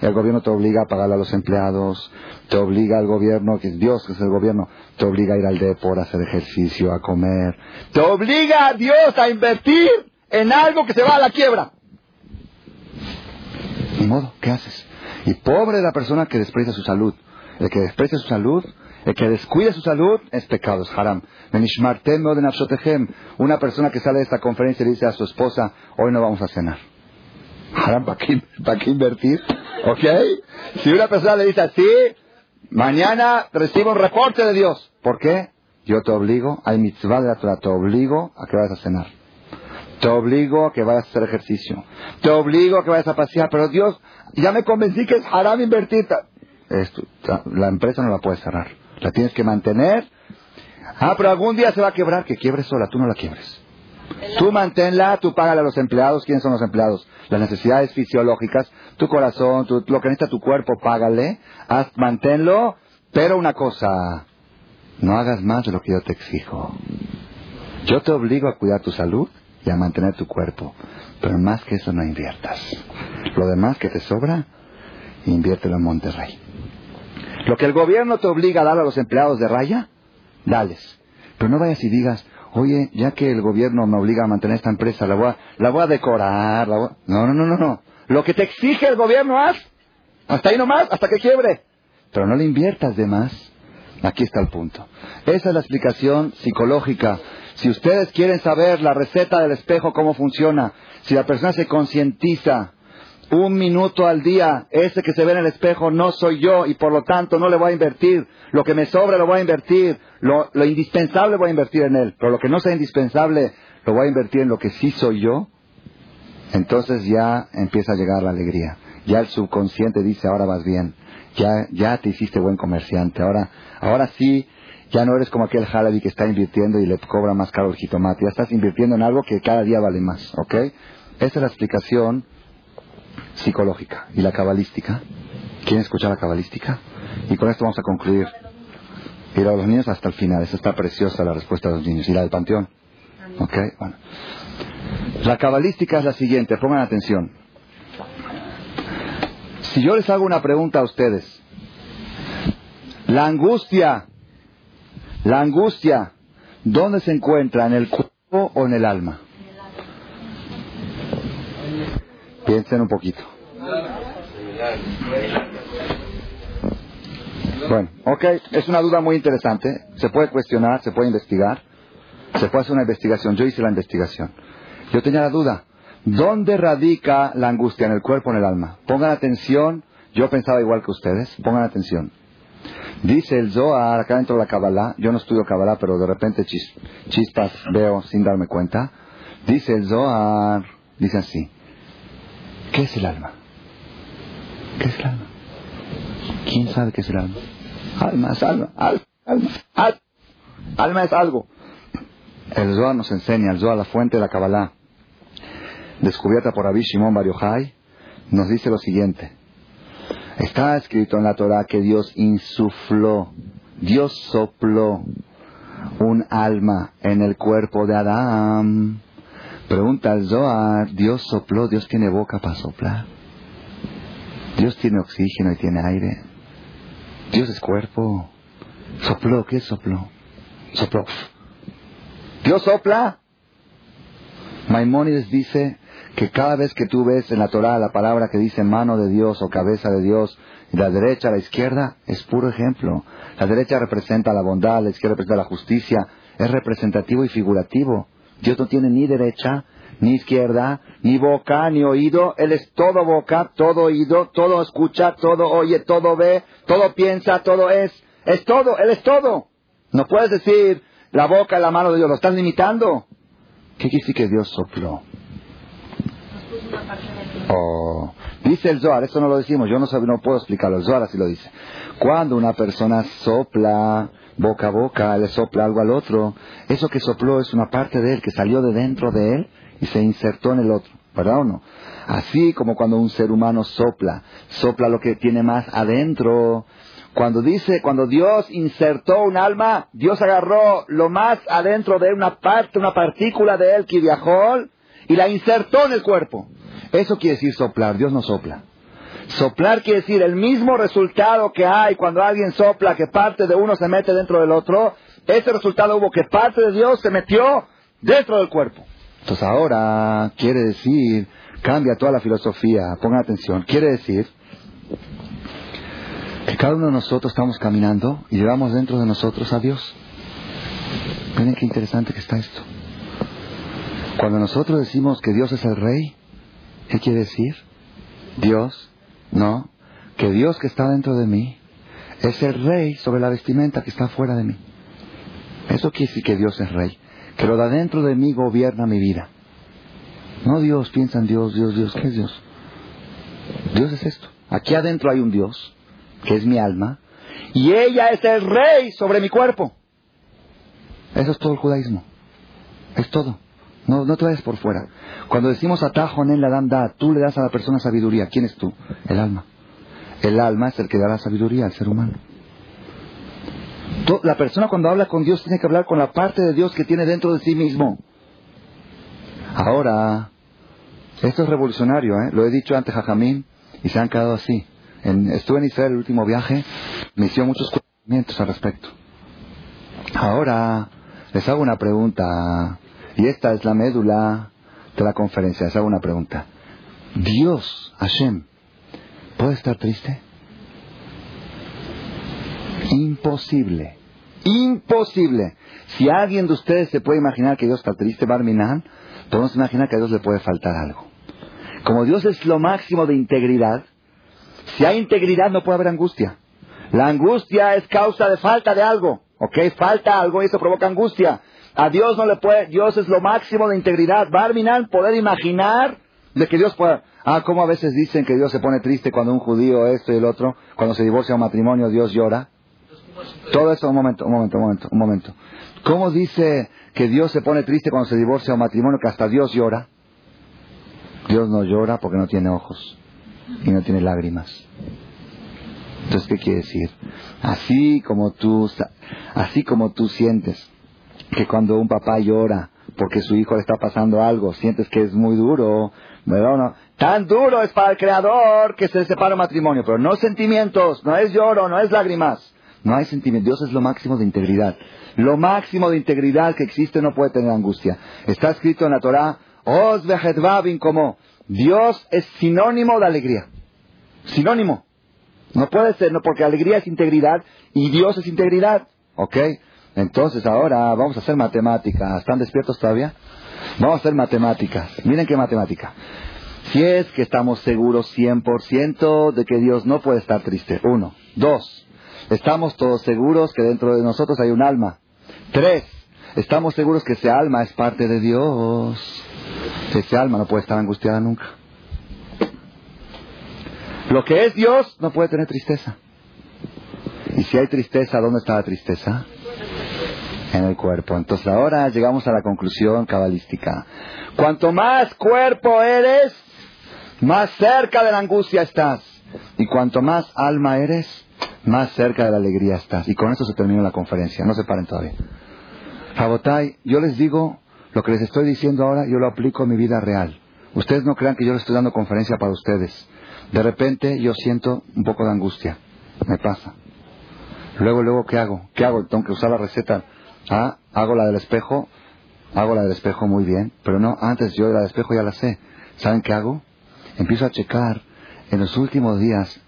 Speaker 1: El gobierno te obliga a pagar a los empleados, te obliga al gobierno, que es Dios que es el gobierno, te obliga a ir al deporte, a hacer ejercicio, a comer. Te obliga a Dios a invertir en algo que se va a la quiebra. Ni modo, ¿qué haces? Y pobre la persona que desprecia su salud. El que desprecia su salud, el que descuida su salud, es pecado, es haram. Una persona que sale de esta conferencia y dice a su esposa, hoy no vamos a cenar. Haram, ¿para qué, ¿para qué invertir? ¿Ok? Si una persona le dice así, mañana recibo un reporte de Dios. ¿Por qué? Yo te obligo, hay mitzvah de la Torah, te obligo a que vayas a cenar. Te obligo a que vayas a hacer ejercicio. Te obligo a que vayas a pasear. Pero Dios, ya me convencí que es haram invertir. Esto, la empresa no la puedes cerrar. La tienes que mantener. Ah, pero algún día se va a quebrar. Que quiebres sola, tú no la quiebres. Tú manténla, tú págale a los empleados. ¿Quiénes son los empleados? Las necesidades fisiológicas, tu corazón, lo que necesita tu cuerpo, págale. Haz, manténlo. Pero una cosa, no hagas más de lo que yo te exijo. Yo te obligo a cuidar tu salud y a mantener tu cuerpo. Pero más que eso no inviertas. Lo demás que te sobra, inviértelo en Monterrey. Lo que el gobierno te obliga a dar a los empleados de raya, dales. Pero no vayas y digas, Oye, ya que el gobierno me obliga a mantener esta empresa, la voy a, la voy a decorar. La voy a... No, no, no, no, no. Lo que te exige el gobierno, haz. Hasta ahí nomás, hasta que quiebre. Pero no le inviertas de más. Aquí está el punto. Esa es la explicación psicológica. Si ustedes quieren saber la receta del espejo, cómo funciona, si la persona se concientiza un minuto al día, ese que se ve en el espejo no soy yo y por lo tanto no le voy a invertir. Lo que me sobra lo voy a invertir. Lo, lo indispensable voy a invertir en él. Pero lo que no sea indispensable lo voy a invertir en lo que sí soy yo. Entonces ya empieza a llegar la alegría. Ya el subconsciente dice, ahora vas bien. Ya, ya te hiciste buen comerciante. Ahora, ahora sí, ya no eres como aquel Halabi que está invirtiendo y le cobra más caro el jitomate. Ya estás invirtiendo en algo que cada día vale más. ¿Ok? Esa es la explicación psicológica y la cabalística. ¿Quieren escuchar la cabalística? Y con esto vamos a concluir. Ir a los niños hasta el final. Esa está preciosa la respuesta de los niños. Y la del panteón. ¿Ok? Bueno. La cabalística es la siguiente. Pongan atención. Si yo les hago una pregunta a ustedes. La angustia. La angustia. ¿Dónde se encuentra? ¿En el cuerpo o en el alma? Piensen un poquito. Bueno, ok, es una duda muy interesante. Se puede cuestionar, se puede investigar, se puede hacer una investigación. Yo hice la investigación. Yo tenía la duda. ¿Dónde radica la angustia? ¿En el cuerpo o en el alma? Pongan atención. Yo pensaba igual que ustedes. Pongan atención. Dice el Zohar, acá dentro de la Kabbalah, yo no estudio Kabbalah, pero de repente chispas veo sin darme cuenta. Dice el Zohar, dice así. ¿Qué es el alma? ¿Qué es el alma? ¿Quién sabe qué es el alma? Alma es alma, alma, alma, alma, alma es algo. El Zohar nos enseña, el Zohar, la fuente de la Kabbalah, descubierta por Abishimon Shimon nos dice lo siguiente. Está escrito en la Torah que Dios insufló, Dios sopló un alma en el cuerpo de Adán. Pregunta al Zohar, Dios sopló, Dios tiene boca para soplar. Dios tiene oxígeno y tiene aire. Dios es cuerpo. Sopló, ¿qué sopló? Sopló. Dios sopla. Maimónides dice que cada vez que tú ves en la Torah la palabra que dice mano de Dios o cabeza de Dios, la derecha, la izquierda, es puro ejemplo. La derecha representa la bondad, la izquierda representa la justicia, es representativo y figurativo. Dios no tiene ni derecha, ni izquierda, ni boca, ni oído. Él es todo boca, todo oído, todo escucha, todo oye, todo ve, todo piensa, todo es. Es todo, Él es todo. No puedes decir la boca, la mano de Dios, lo estás limitando. ¿Qué quiere que Dios sopló? Oh, dice el Zohar, eso no lo decimos, yo no, no puedo explicarlo, el Zohar así lo dice. Cuando una persona sopla, boca a boca, le sopla algo al otro. Eso que sopló es una parte de él que salió de dentro de él y se insertó en el otro, ¿verdad o no? Así como cuando un ser humano sopla, sopla lo que tiene más adentro. Cuando dice, cuando Dios insertó un alma, Dios agarró lo más adentro de él, una parte, una partícula de él que viajó y la insertó en el cuerpo. Eso quiere decir soplar, Dios no sopla. Soplar quiere decir el mismo resultado que hay cuando alguien sopla, que parte de uno se mete dentro del otro. Ese resultado hubo que parte de Dios se metió dentro del cuerpo. Entonces ahora quiere decir, cambia toda la filosofía, pongan atención, quiere decir que cada uno de nosotros estamos caminando y llevamos dentro de nosotros a Dios. Miren qué interesante que está esto. Cuando nosotros decimos que Dios es el rey, ¿qué quiere decir? Dios no, que Dios que está dentro de mí es el rey sobre la vestimenta que está fuera de mí. Eso quiere decir que Dios es rey, que lo de adentro de mí gobierna mi vida. No Dios, piensa en Dios, Dios, Dios, ¿qué es Dios? Dios es esto. Aquí adentro hay un Dios, que es mi alma, y ella es el rey sobre mi cuerpo. Eso es todo el judaísmo. Es todo. No, no te vayas por fuera. Cuando decimos atajo en la da, tú le das a la persona sabiduría. ¿Quién es tú? El alma. El alma es el que da la sabiduría al ser humano. La persona cuando habla con Dios tiene que hablar con la parte de Dios que tiene dentro de sí mismo. Ahora, esto es revolucionario, ¿eh? lo he dicho antes Jajamín y se han quedado así. estuve en Israel el último viaje, me hicieron muchos conocimientos al respecto. Ahora, Les hago una pregunta, y esta es la médula de la conferencia. Les hago una pregunta. Dios, Hashem, ¿puede estar triste? Imposible. Imposible. Si alguien de ustedes se puede imaginar que Dios está triste, Barminan, podemos imaginar que a Dios le puede faltar algo. Como Dios es lo máximo de integridad, si hay integridad no puede haber angustia. La angustia es causa de falta de algo. ¿Ok? Falta algo y eso provoca angustia. A Dios no le puede, Dios es lo máximo de integridad. Barminan, poder imaginar de que Dios pueda. Ah, como a veces dicen que Dios se pone triste cuando un judío esto y el otro, cuando se divorcia un matrimonio, Dios llora. Todo eso, un momento, un momento, un momento, un momento. ¿Cómo dice que Dios se pone triste cuando se divorcia un matrimonio que hasta Dios llora? Dios no llora porque no tiene ojos y no tiene lágrimas. Entonces, ¿qué quiere decir? Así como tú, así como tú sientes que cuando un papá llora porque su hijo le está pasando algo, sientes que es muy duro, ¿verdad? No? Tan duro es para el creador que se separa un matrimonio, pero no sentimientos, no es lloro, no es lágrimas. No hay sentimientos. Dios es lo máximo de integridad. Lo máximo de integridad que existe no puede tener angustia. Está escrito en la Torah, Os como Dios es sinónimo de alegría. Sinónimo. No puede ser, no, porque alegría es integridad y Dios es integridad. ¿Ok? Entonces ahora vamos a hacer matemáticas. ¿Están despiertos todavía? Vamos a hacer matemáticas. Miren qué matemática. Si es que estamos seguros 100% de que Dios no puede estar triste. Uno. Dos. Estamos todos seguros que dentro de nosotros hay un alma. Tres. Estamos seguros que ese alma es parte de Dios. Ese alma no puede estar angustiada nunca. Lo que es Dios no puede tener tristeza. Y si hay tristeza, ¿dónde está la tristeza? En el cuerpo. Entonces ahora llegamos a la conclusión cabalística. Cuanto más cuerpo eres, más cerca de la angustia estás. Y cuanto más alma eres, más cerca de la alegría estás. Y con eso se termina la conferencia. No se paren todavía. Jabotay, yo les digo, lo que les estoy diciendo ahora, yo lo aplico en mi vida real. Ustedes no crean que yo les estoy dando conferencia para ustedes. De repente yo siento un poco de angustia. Me pasa. Luego, luego, ¿qué hago? ¿Qué hago? Tengo que usar la receta. Ah, hago la del espejo. Hago la del espejo muy bien. Pero no, antes yo de la del espejo ya la sé. ¿Saben qué hago? Empiezo a checar. En los últimos días,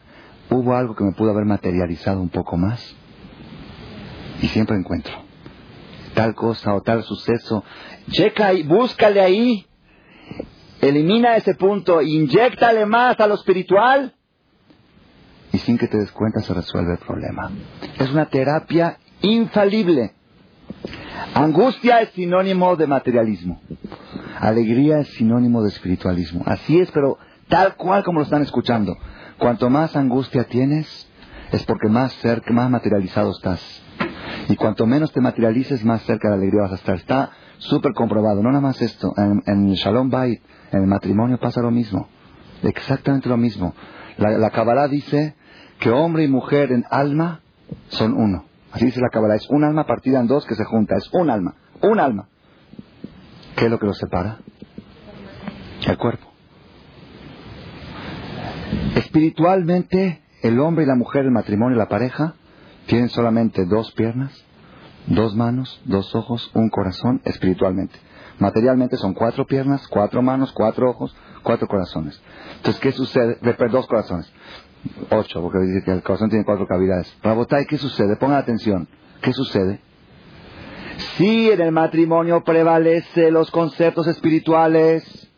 Speaker 1: ¿hubo algo que me pudo haber materializado un poco más? Y siempre encuentro. Tal cosa o tal suceso. Checa y búscale ahí. Elimina ese punto, inyectale más a lo espiritual y sin que te des cuenta se resuelve el problema. Es una terapia infalible. Angustia es sinónimo de materialismo. Alegría es sinónimo de espiritualismo. Así es, pero tal cual como lo están escuchando. Cuanto más angustia tienes, es porque más cerca, más materializado estás. Y cuanto menos te materialices, más cerca de la alegría vas a estar. Está súper comprobado. No nada más esto. En, en Shalom Bait, en el matrimonio pasa lo mismo. Exactamente lo mismo. La, la Kabbalah dice que hombre y mujer en alma son uno. Así dice la Kabbalah. Es un alma partida en dos que se junta. Es un alma. Un alma. ¿Qué es lo que los separa? El cuerpo. Espiritualmente, el hombre y la mujer, el matrimonio, la pareja, tienen solamente dos piernas, dos manos, dos ojos, un corazón espiritualmente. Materialmente son cuatro piernas, cuatro manos, cuatro ojos, cuatro corazones. Entonces, ¿qué sucede? Dos corazones. Ocho, porque dice que el corazón tiene cuatro cavidades. Rabotai, ¿qué sucede? Pongan atención. ¿Qué sucede? Si en el matrimonio prevalece los conceptos espirituales,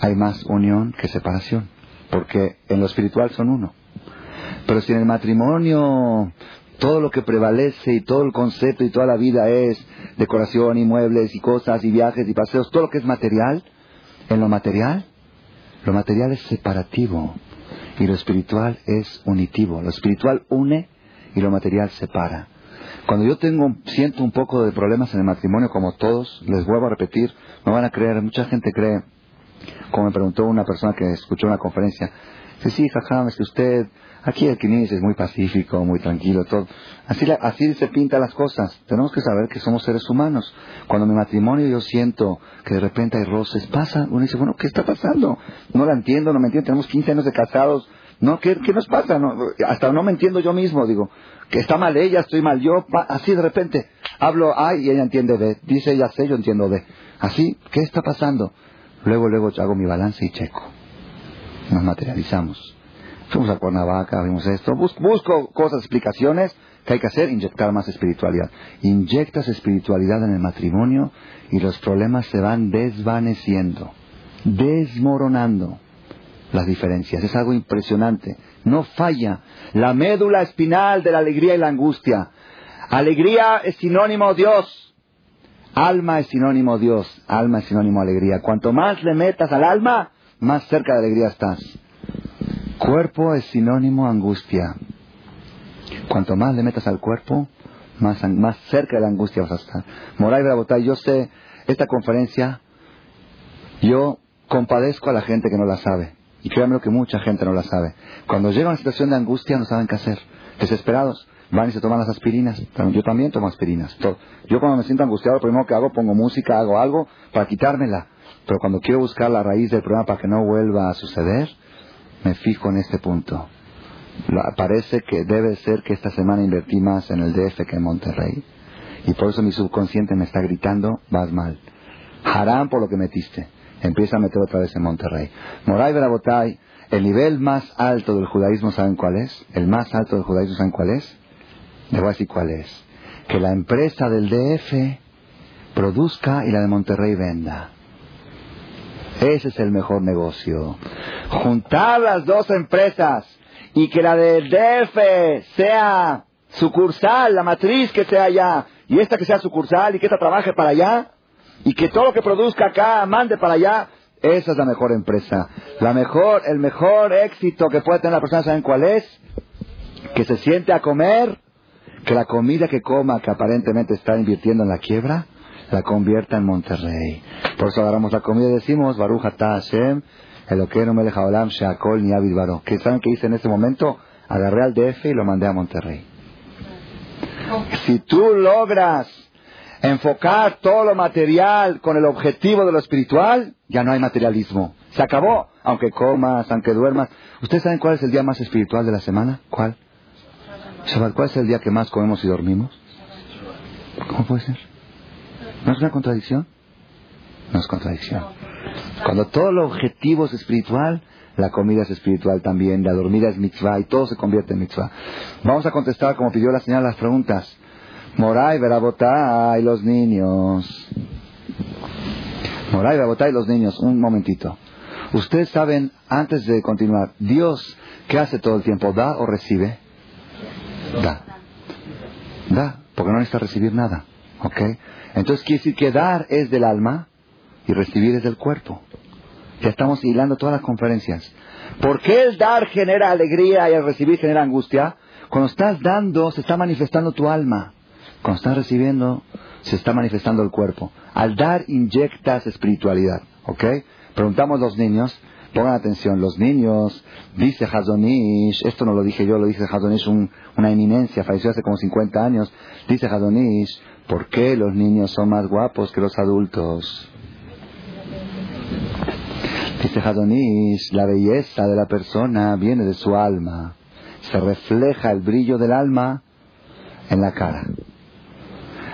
Speaker 1: hay más unión que separación, porque en lo espiritual son uno. Pero si en el matrimonio todo lo que prevalece y todo el concepto y toda la vida es decoración y muebles y cosas y viajes y paseos, todo lo que es material, en lo material, lo material es separativo y lo espiritual es unitivo. Lo espiritual une y lo material separa. Cuando yo tengo, siento un poco de problemas en el matrimonio, como todos, les vuelvo a repetir, no van a creer, mucha gente cree, como me preguntó una persona que escuchó una conferencia, dice, sí, jajam, es que usted Aquí el Kinish es muy pacífico, muy tranquilo, todo. Así, así se pintan las cosas. Tenemos que saber que somos seres humanos. Cuando en mi matrimonio yo siento que de repente hay roces, pasa, uno dice, bueno, ¿qué está pasando? No la entiendo, no me entiendo, tenemos 15 años de casados. No, ¿qué, qué nos pasa? hasta no me entiendo yo mismo, digo, que está mal ella, estoy mal yo, así de repente, Hablo A y ella entiende B. Dice ella C, yo entiendo B. Así, ¿qué está pasando? Luego, luego hago mi balance y checo. Nos materializamos. Fuimos a Cuernavaca, vimos esto. busco cosas, explicaciones que hay que hacer, inyectar más espiritualidad. Inyectas espiritualidad en el matrimonio y los problemas se van desvaneciendo, desmoronando las diferencias. Es algo impresionante. No falla. La médula espinal de la alegría y la angustia. Alegría es sinónimo Dios. Alma es sinónimo Dios. Alma es sinónimo alegría. Cuanto más le metas al alma, más cerca de alegría estás. Cuerpo es sinónimo angustia. Cuanto más le metas al cuerpo, más, más cerca de la angustia vas a estar. Moray Brabotay, yo sé, esta conferencia, yo compadezco a la gente que no la sabe. Y créanme que mucha gente no la sabe. Cuando llega una situación de angustia no saben qué hacer. Desesperados. Van y se toman las aspirinas. Yo también tomo aspirinas. Yo cuando me siento angustiado, lo primero que hago, pongo música, hago algo para quitármela. Pero cuando quiero buscar la raíz del problema para que no vuelva a suceder, me fijo en este punto. Parece que debe ser que esta semana invertí más en el DF que en Monterrey. Y por eso mi subconsciente me está gritando, vas mal. Harán por lo que metiste. Empieza a meter otra vez en Monterrey. Moray Verabotay, el nivel más alto del judaísmo, ¿saben cuál es? El más alto del judaísmo, ¿saben cuál es? Le voy a decir cuál es. Que la empresa del DF produzca y la de Monterrey venda. Ese es el mejor negocio. Juntar las dos empresas y que la del DF sea sucursal, la matriz que sea allá, y esta que sea sucursal y que esta trabaje para allá, y que todo lo que produzca acá mande para allá, esa es la mejor empresa. La mejor, el mejor éxito que puede tener la persona, ¿saben cuál es? Que se siente a comer, que la comida que coma, que aparentemente está invirtiendo en la quiebra, la convierta en Monterrey. Por eso agarramos la comida y decimos, Baruch Hashem, Eloqueno Melech Haolam Sheakol Niavid Baro. ¿Qué saben qué hice en ese momento? Agarré al DF y lo mandé a Monterrey. Si tú logras enfocar todo lo material con el objetivo de lo espiritual, ya no hay materialismo. Se acabó. Aunque comas, aunque duermas. ¿Ustedes saben cuál es el día más espiritual de la semana? ¿Cuál? ¿Cuál es el día que más comemos y dormimos? ¿Cómo puede ser? ¿No es una contradicción? No es contradicción. Cuando todo el objetivo es espiritual, la comida es espiritual también, la dormida es mitzvah y todo se convierte en mitzvah. Vamos a contestar, como pidió la señora, las preguntas. Moray, Verabotá y los niños. Moray, Verabotá y los niños. Un momentito. Ustedes saben, antes de continuar, Dios, ¿qué hace todo el tiempo? ¿Da o recibe? Da. Da, porque no necesita recibir nada. ¿Ok? Entonces quiere decir que dar es del alma y recibir es del cuerpo. Ya estamos hilando todas las conferencias. ¿Por qué el dar genera alegría y el recibir genera angustia? Cuando estás dando, se está manifestando tu alma. Cuando estás recibiendo, se está manifestando el cuerpo. Al dar, inyectas espiritualidad. ¿Ok? Preguntamos a los niños, pongan atención, los niños, dice Hazonish, esto no lo dije yo, lo dice Hazonish, una eminencia, falleció hace como 50 años, dice Hazonish, ¿por qué los niños son más guapos que los adultos? Dice Hadonish, la belleza de la persona viene de su alma. Se refleja el brillo del alma en la cara.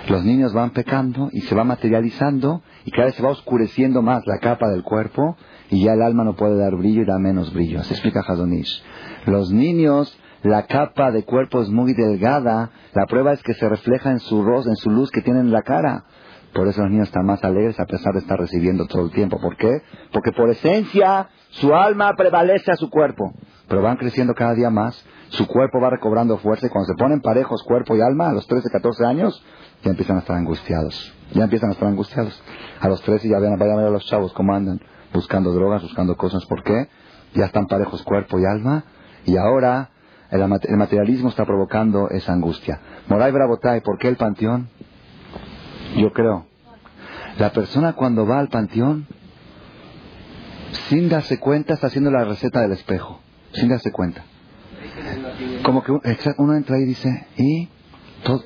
Speaker 1: Los niños van pecando y se va materializando y cada vez se va oscureciendo más la capa del cuerpo y ya el alma no puede dar brillo y da menos brillo. Así explica Hadonish. Los niños, la capa de cuerpo es muy delgada. La prueba es que se refleja en su rostro, en su luz que tienen en la cara. Por eso los niños están más alegres a pesar de estar recibiendo todo el tiempo. ¿Por qué? Porque por esencia su alma prevalece a su cuerpo. Pero van creciendo cada día más, su cuerpo va recobrando fuerza y cuando se ponen parejos cuerpo y alma a los 13, 14 años, ya empiezan a estar angustiados. Ya empiezan a estar angustiados. A los 13 ya vayan a ver a los chavos cómo andan, buscando drogas, buscando cosas. ¿Por qué? Ya están parejos cuerpo y alma y ahora el, materialismo está provocando esa angustia. Moray Bravotay, ¿por qué el panteón? Yo creo. La persona cuando va al panteón, sin darse cuenta, está haciendo la receta del espejo. Sin darse cuenta. Como que uno entra y dice, ¿y? ¿Todo,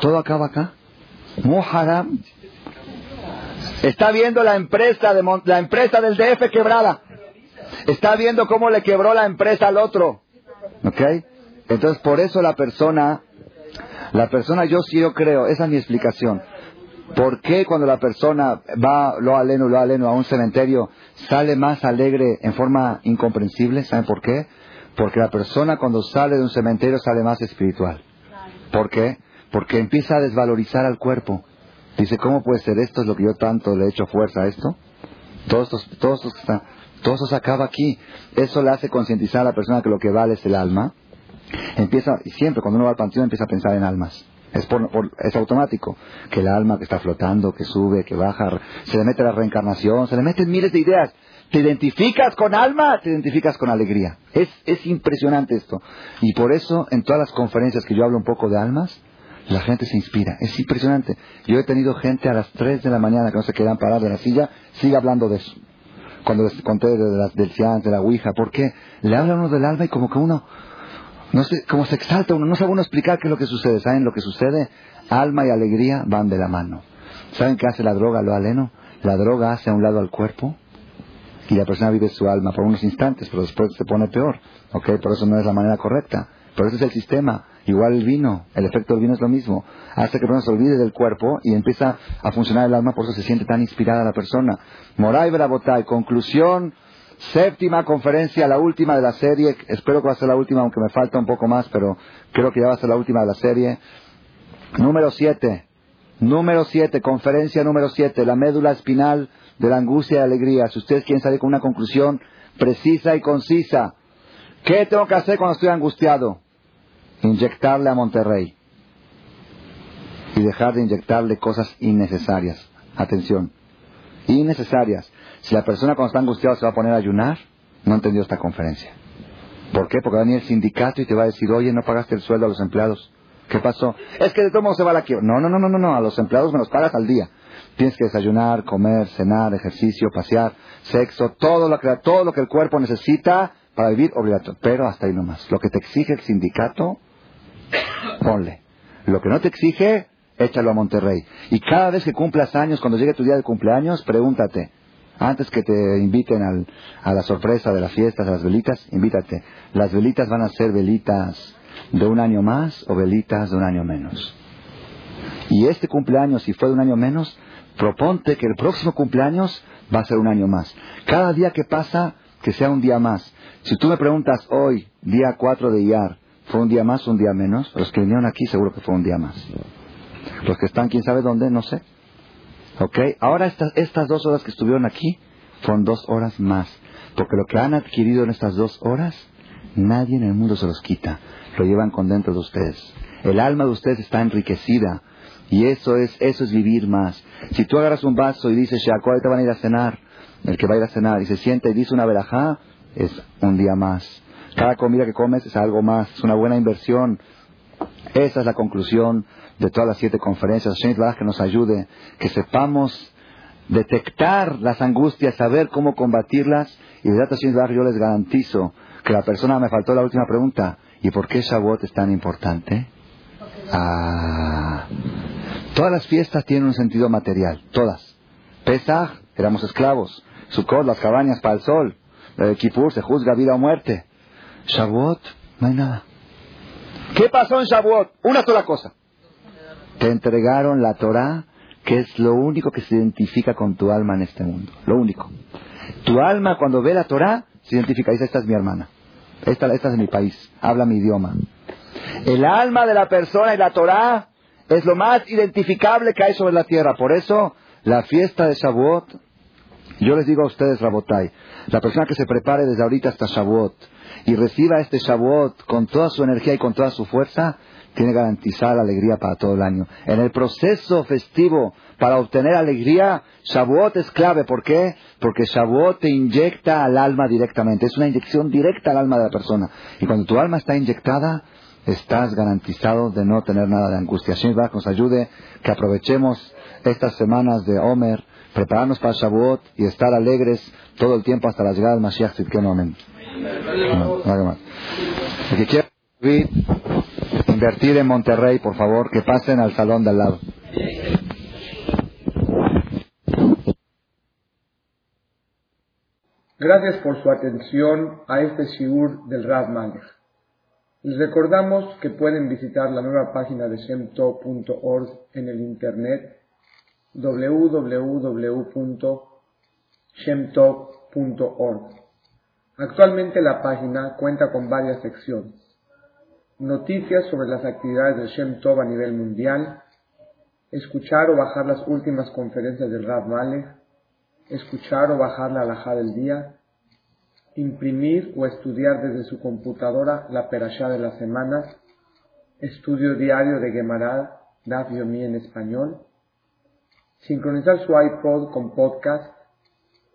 Speaker 1: ¿todo acaba acá? Muharam. Está viendo la empresa, de, la empresa del DF quebrada. Está viendo cómo le quebró la empresa al otro. ¿Ok? Entonces, por eso la persona La persona, yo sí yo creo, esa es mi explicación. ¿Por qué cuando la persona va, lo aleno, lo aleno a un cementerio, sale más alegre en forma incomprensible? ¿Saben por qué? Porque la persona cuando sale de un cementerio sale más espiritual. ¿Por qué? Porque empieza a desvalorizar al cuerpo. Dice, ¿cómo puede ser esto? Es lo que yo tanto le he hecho fuerza a esto. Todos estos, todos estos que están, todo eso se acaba aquí. Eso le hace concientizar a la persona que lo que vale es el alma. Empieza, y siempre cuando uno va al panteón empieza a pensar en almas. Es, es automático. Que el alma que está flotando, que sube, que baja, se le mete la reencarnación, se le meten miles de ideas. Te identificas con alma, te identificas con alegría. Es, es impresionante esto. Y por eso, en todas las conferencias que yo hablo un poco de almas, la gente se inspira. Es impresionante. Yo he tenido gente a las 3 de la mañana que no se quedan parados de la silla, sigue hablando de eso. Cuando les conté de del Cian, de la Ouija, porque le habla uno del alma y como que uno, no sé, como se exalta uno, no sabe uno explicar qué es lo que sucede. ¿Saben lo que sucede? Alma y alegría van de la mano. ¿Saben qué hace la droga, lo aleno? La droga hace a un lado al cuerpo y la persona vive su alma por unos instantes, pero después se pone peor. ¿Ok? Por eso no es la manera correcta. Pero ese es el sistema. Igual el vino, el efecto del vino es lo mismo. Hace que uno se olvide del cuerpo y empieza a funcionar el alma, por eso se siente tan inspirada la persona. Moray Brabotay, conclusión, séptima conferencia, la última de la serie. Espero que va a ser la última, aunque me falta un poco más, pero creo que ya va a ser la última de la serie. Número siete. Número siete, conferencia número siete, la médula espinal de la angustia y alegría. Si ustedes quieren salir con una conclusión precisa y concisa, ¿qué tengo que hacer cuando estoy angustiado? Inyectarle a Monterrey y dejar de inyectarle cosas innecesarias. Atención, innecesarias. Si la persona cuando está angustiada se va a poner a ayunar, no entendió esta conferencia. ¿Por qué? Porque va a venir el sindicato y te va a decir, oye, no pagaste el sueldo a los empleados. ¿Qué pasó? Es que de todo modo se va la quiebra. No, no, no, no, no. A los empleados me los pagas al día. Tienes que desayunar, comer, cenar, ejercicio, pasear, sexo, todo lo que, todo lo que el cuerpo necesita para vivir obligatorio. Pero hasta ahí nomás. Lo que te exige el sindicato, ponle. Lo que no te exige, échalo a Monterrey. Y cada vez que cumplas años, cuando llegue tu día de cumpleaños, pregúntate, antes que te inviten al, a la sorpresa de las fiestas, a las velitas, invítate. ¿Las velitas van a ser velitas de un año más o velitas de un año menos? Y este cumpleaños, si fue de un año menos, proponte que el próximo cumpleaños va a ser un año más. Cada día que pasa, que sea un día más. Si tú me preguntas hoy, día 4 de IAR, ¿fue un día más un día menos? Los que vinieron aquí seguro que fue un día más. Los que están quién sabe dónde, no sé. ¿Ok? Ahora estas, estas dos horas que estuvieron aquí fueron dos horas más. Porque lo que han adquirido en estas dos horas, nadie en el mundo se los quita. Lo llevan con dentro de ustedes. El alma de ustedes está enriquecida. Y eso es, eso es vivir más. Si tú agarras un vaso y dices, ¿cuál te van a ir a cenar? El que va a ir a cenar y se sienta y dice una verajá, es un día más. Cada comida que comes es algo más, es una buena inversión. Esa es la conclusión de todas las siete conferencias. Hashem que nos ayude, que sepamos detectar las angustias, saber cómo combatirlas. Y de Hashem yo les garantizo que la persona me faltó la última pregunta. ¿Y por qué Shavuot es tan importante? Ah, todas las fiestas tienen un sentido material, todas. Pesach, éramos esclavos. Sukkot, las cabañas para el sol. El Kippur se juzga vida o muerte. Shavuot, no hay nada. ¿Qué pasó en Shavuot? Una sola cosa. Te entregaron la Torah, que es lo único que se identifica con tu alma en este mundo. Lo único. Tu alma cuando ve la Torah se identifica. Dice, esta es mi hermana. Esta, esta es de mi país. Habla mi idioma. El alma de la persona y la Torah es lo más identificable que hay sobre la tierra. Por eso, la fiesta de Shavuot, yo les digo a ustedes, Rabotai, la persona que se prepare desde ahorita hasta Shavuot y reciba este Shavuot con toda su energía y con toda su fuerza, tiene garantizada alegría para todo el año. En el proceso festivo para obtener alegría, Shavuot es clave. ¿Por qué? Porque Shavuot te inyecta al alma directamente. Es una inyección directa al alma de la persona. Y cuando tu alma está inyectada, estás garantizado de no tener nada de angustia. Shem nos ayude que aprovechemos estas semanas de Omer, prepararnos para Shavuot y estar alegres todo el tiempo hasta la llegada del Mashiach Amén. El que quiera invertir en Monterrey, por favor, que pasen al salón de al lado.
Speaker 4: Gracias por su atención a este shiur del Rav Manger. Les recordamos que pueden visitar la nueva página de shemtov.org en el internet www.shemtov.org. Actualmente la página cuenta con varias secciones. Noticias sobre las actividades de Shem Tov a nivel mundial, escuchar o bajar las últimas conferencias del Rav Malek, escuchar o bajar la alajá del día, imprimir o estudiar desde su computadora la perashá de la semana, estudio diario de Gemara, Daf Yomi en español, sincronizar su iPod con podcast,